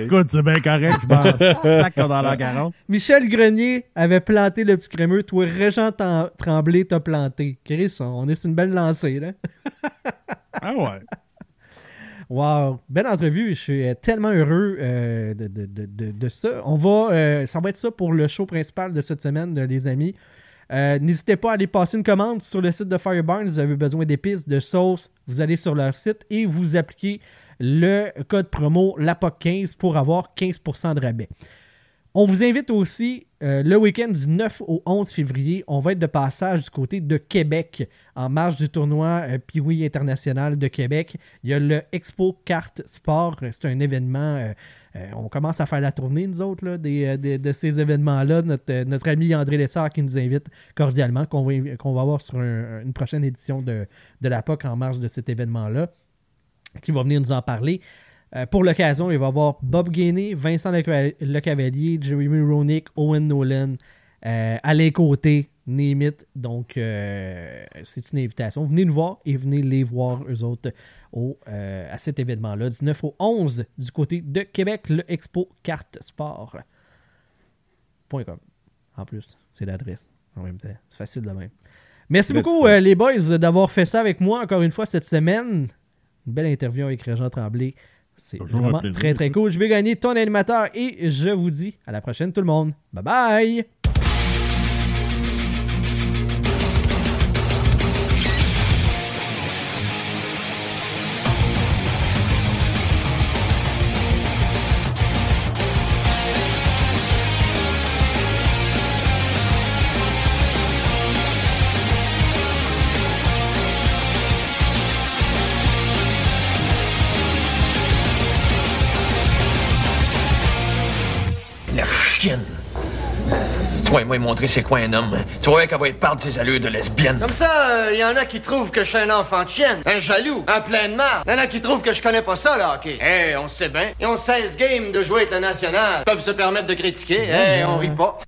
Écoute, c'est bien correct, je pense. Tac, dans la 40. Michel Grenier avait planté le petit crémeux. Toi, Régent Tremblay t'a planté. Chris, on est sur une belle lancée, là. Ah ouais. Wow, belle entrevue. Je suis euh, tellement heureux euh, de, de- de- de- ça. On va, euh, ça va être ça pour le show principal de cette semaine, les amis. Euh, N'hésitez pas à aller passer une commande sur le site de Fireburn. Si vous avez besoin d'épices, de sauce, vous allez sur leur site et vous appliquez le code promo LAPOC15 pour avoir 15% de rabais. On vous invite aussi euh, le week-end du 9 au 11 février. On va être de passage du côté de Québec en marge du tournoi euh, Piwi International de Québec. Il y a le Expo Carte Sport. C'est un événement. euh, euh, on commence à faire la tournée, nous autres, là, des, de ces événements-là. Notre, notre ami André Lessard qui nous invite cordialement, qu'on va, qu'on va avoir sur un- une prochaine édition de, de la POC en marge de cet événement-là, qui va venir nous en parler. Euh, pour l'occasion, il va y avoir Bob Gainey, Vincent Leca- Lecavalier, Jeremy Roenick, Owen Nolan, euh, Alain Côté, Némit. Donc, euh, c'est une invitation. Venez nous voir et venez les voir, eux autres, au, euh, à cet événement-là, du 9 au 11 du côté de Québec, le Expo Carte Sport. Point .com. En plus, c'est l'adresse. En même temps, c'est facile de même. Merci beaucoup, les boys, d'avoir fait ça avec moi encore une fois cette semaine. Une belle interview avec Régent Tremblay. C'est vraiment très très cool. Je vais gagner ton animateur et je vous dis à la prochaine tout le monde. Bye bye! Tu vois, moi, montrer c'est quoi un homme. Tu vois qu'elle va être part de ses allures de lesbienne. Comme ça, il y en a qui trouvent que je suis un enfant de chienne, un jaloux, un plein de marre. Il y en a qui trouvent que je connais pas ça, le hockey. Eh, on sait bien. Ils ont 16 games de jouer avec le national. Ils peuvent se permettre de critiquer. Eh, on rit pas.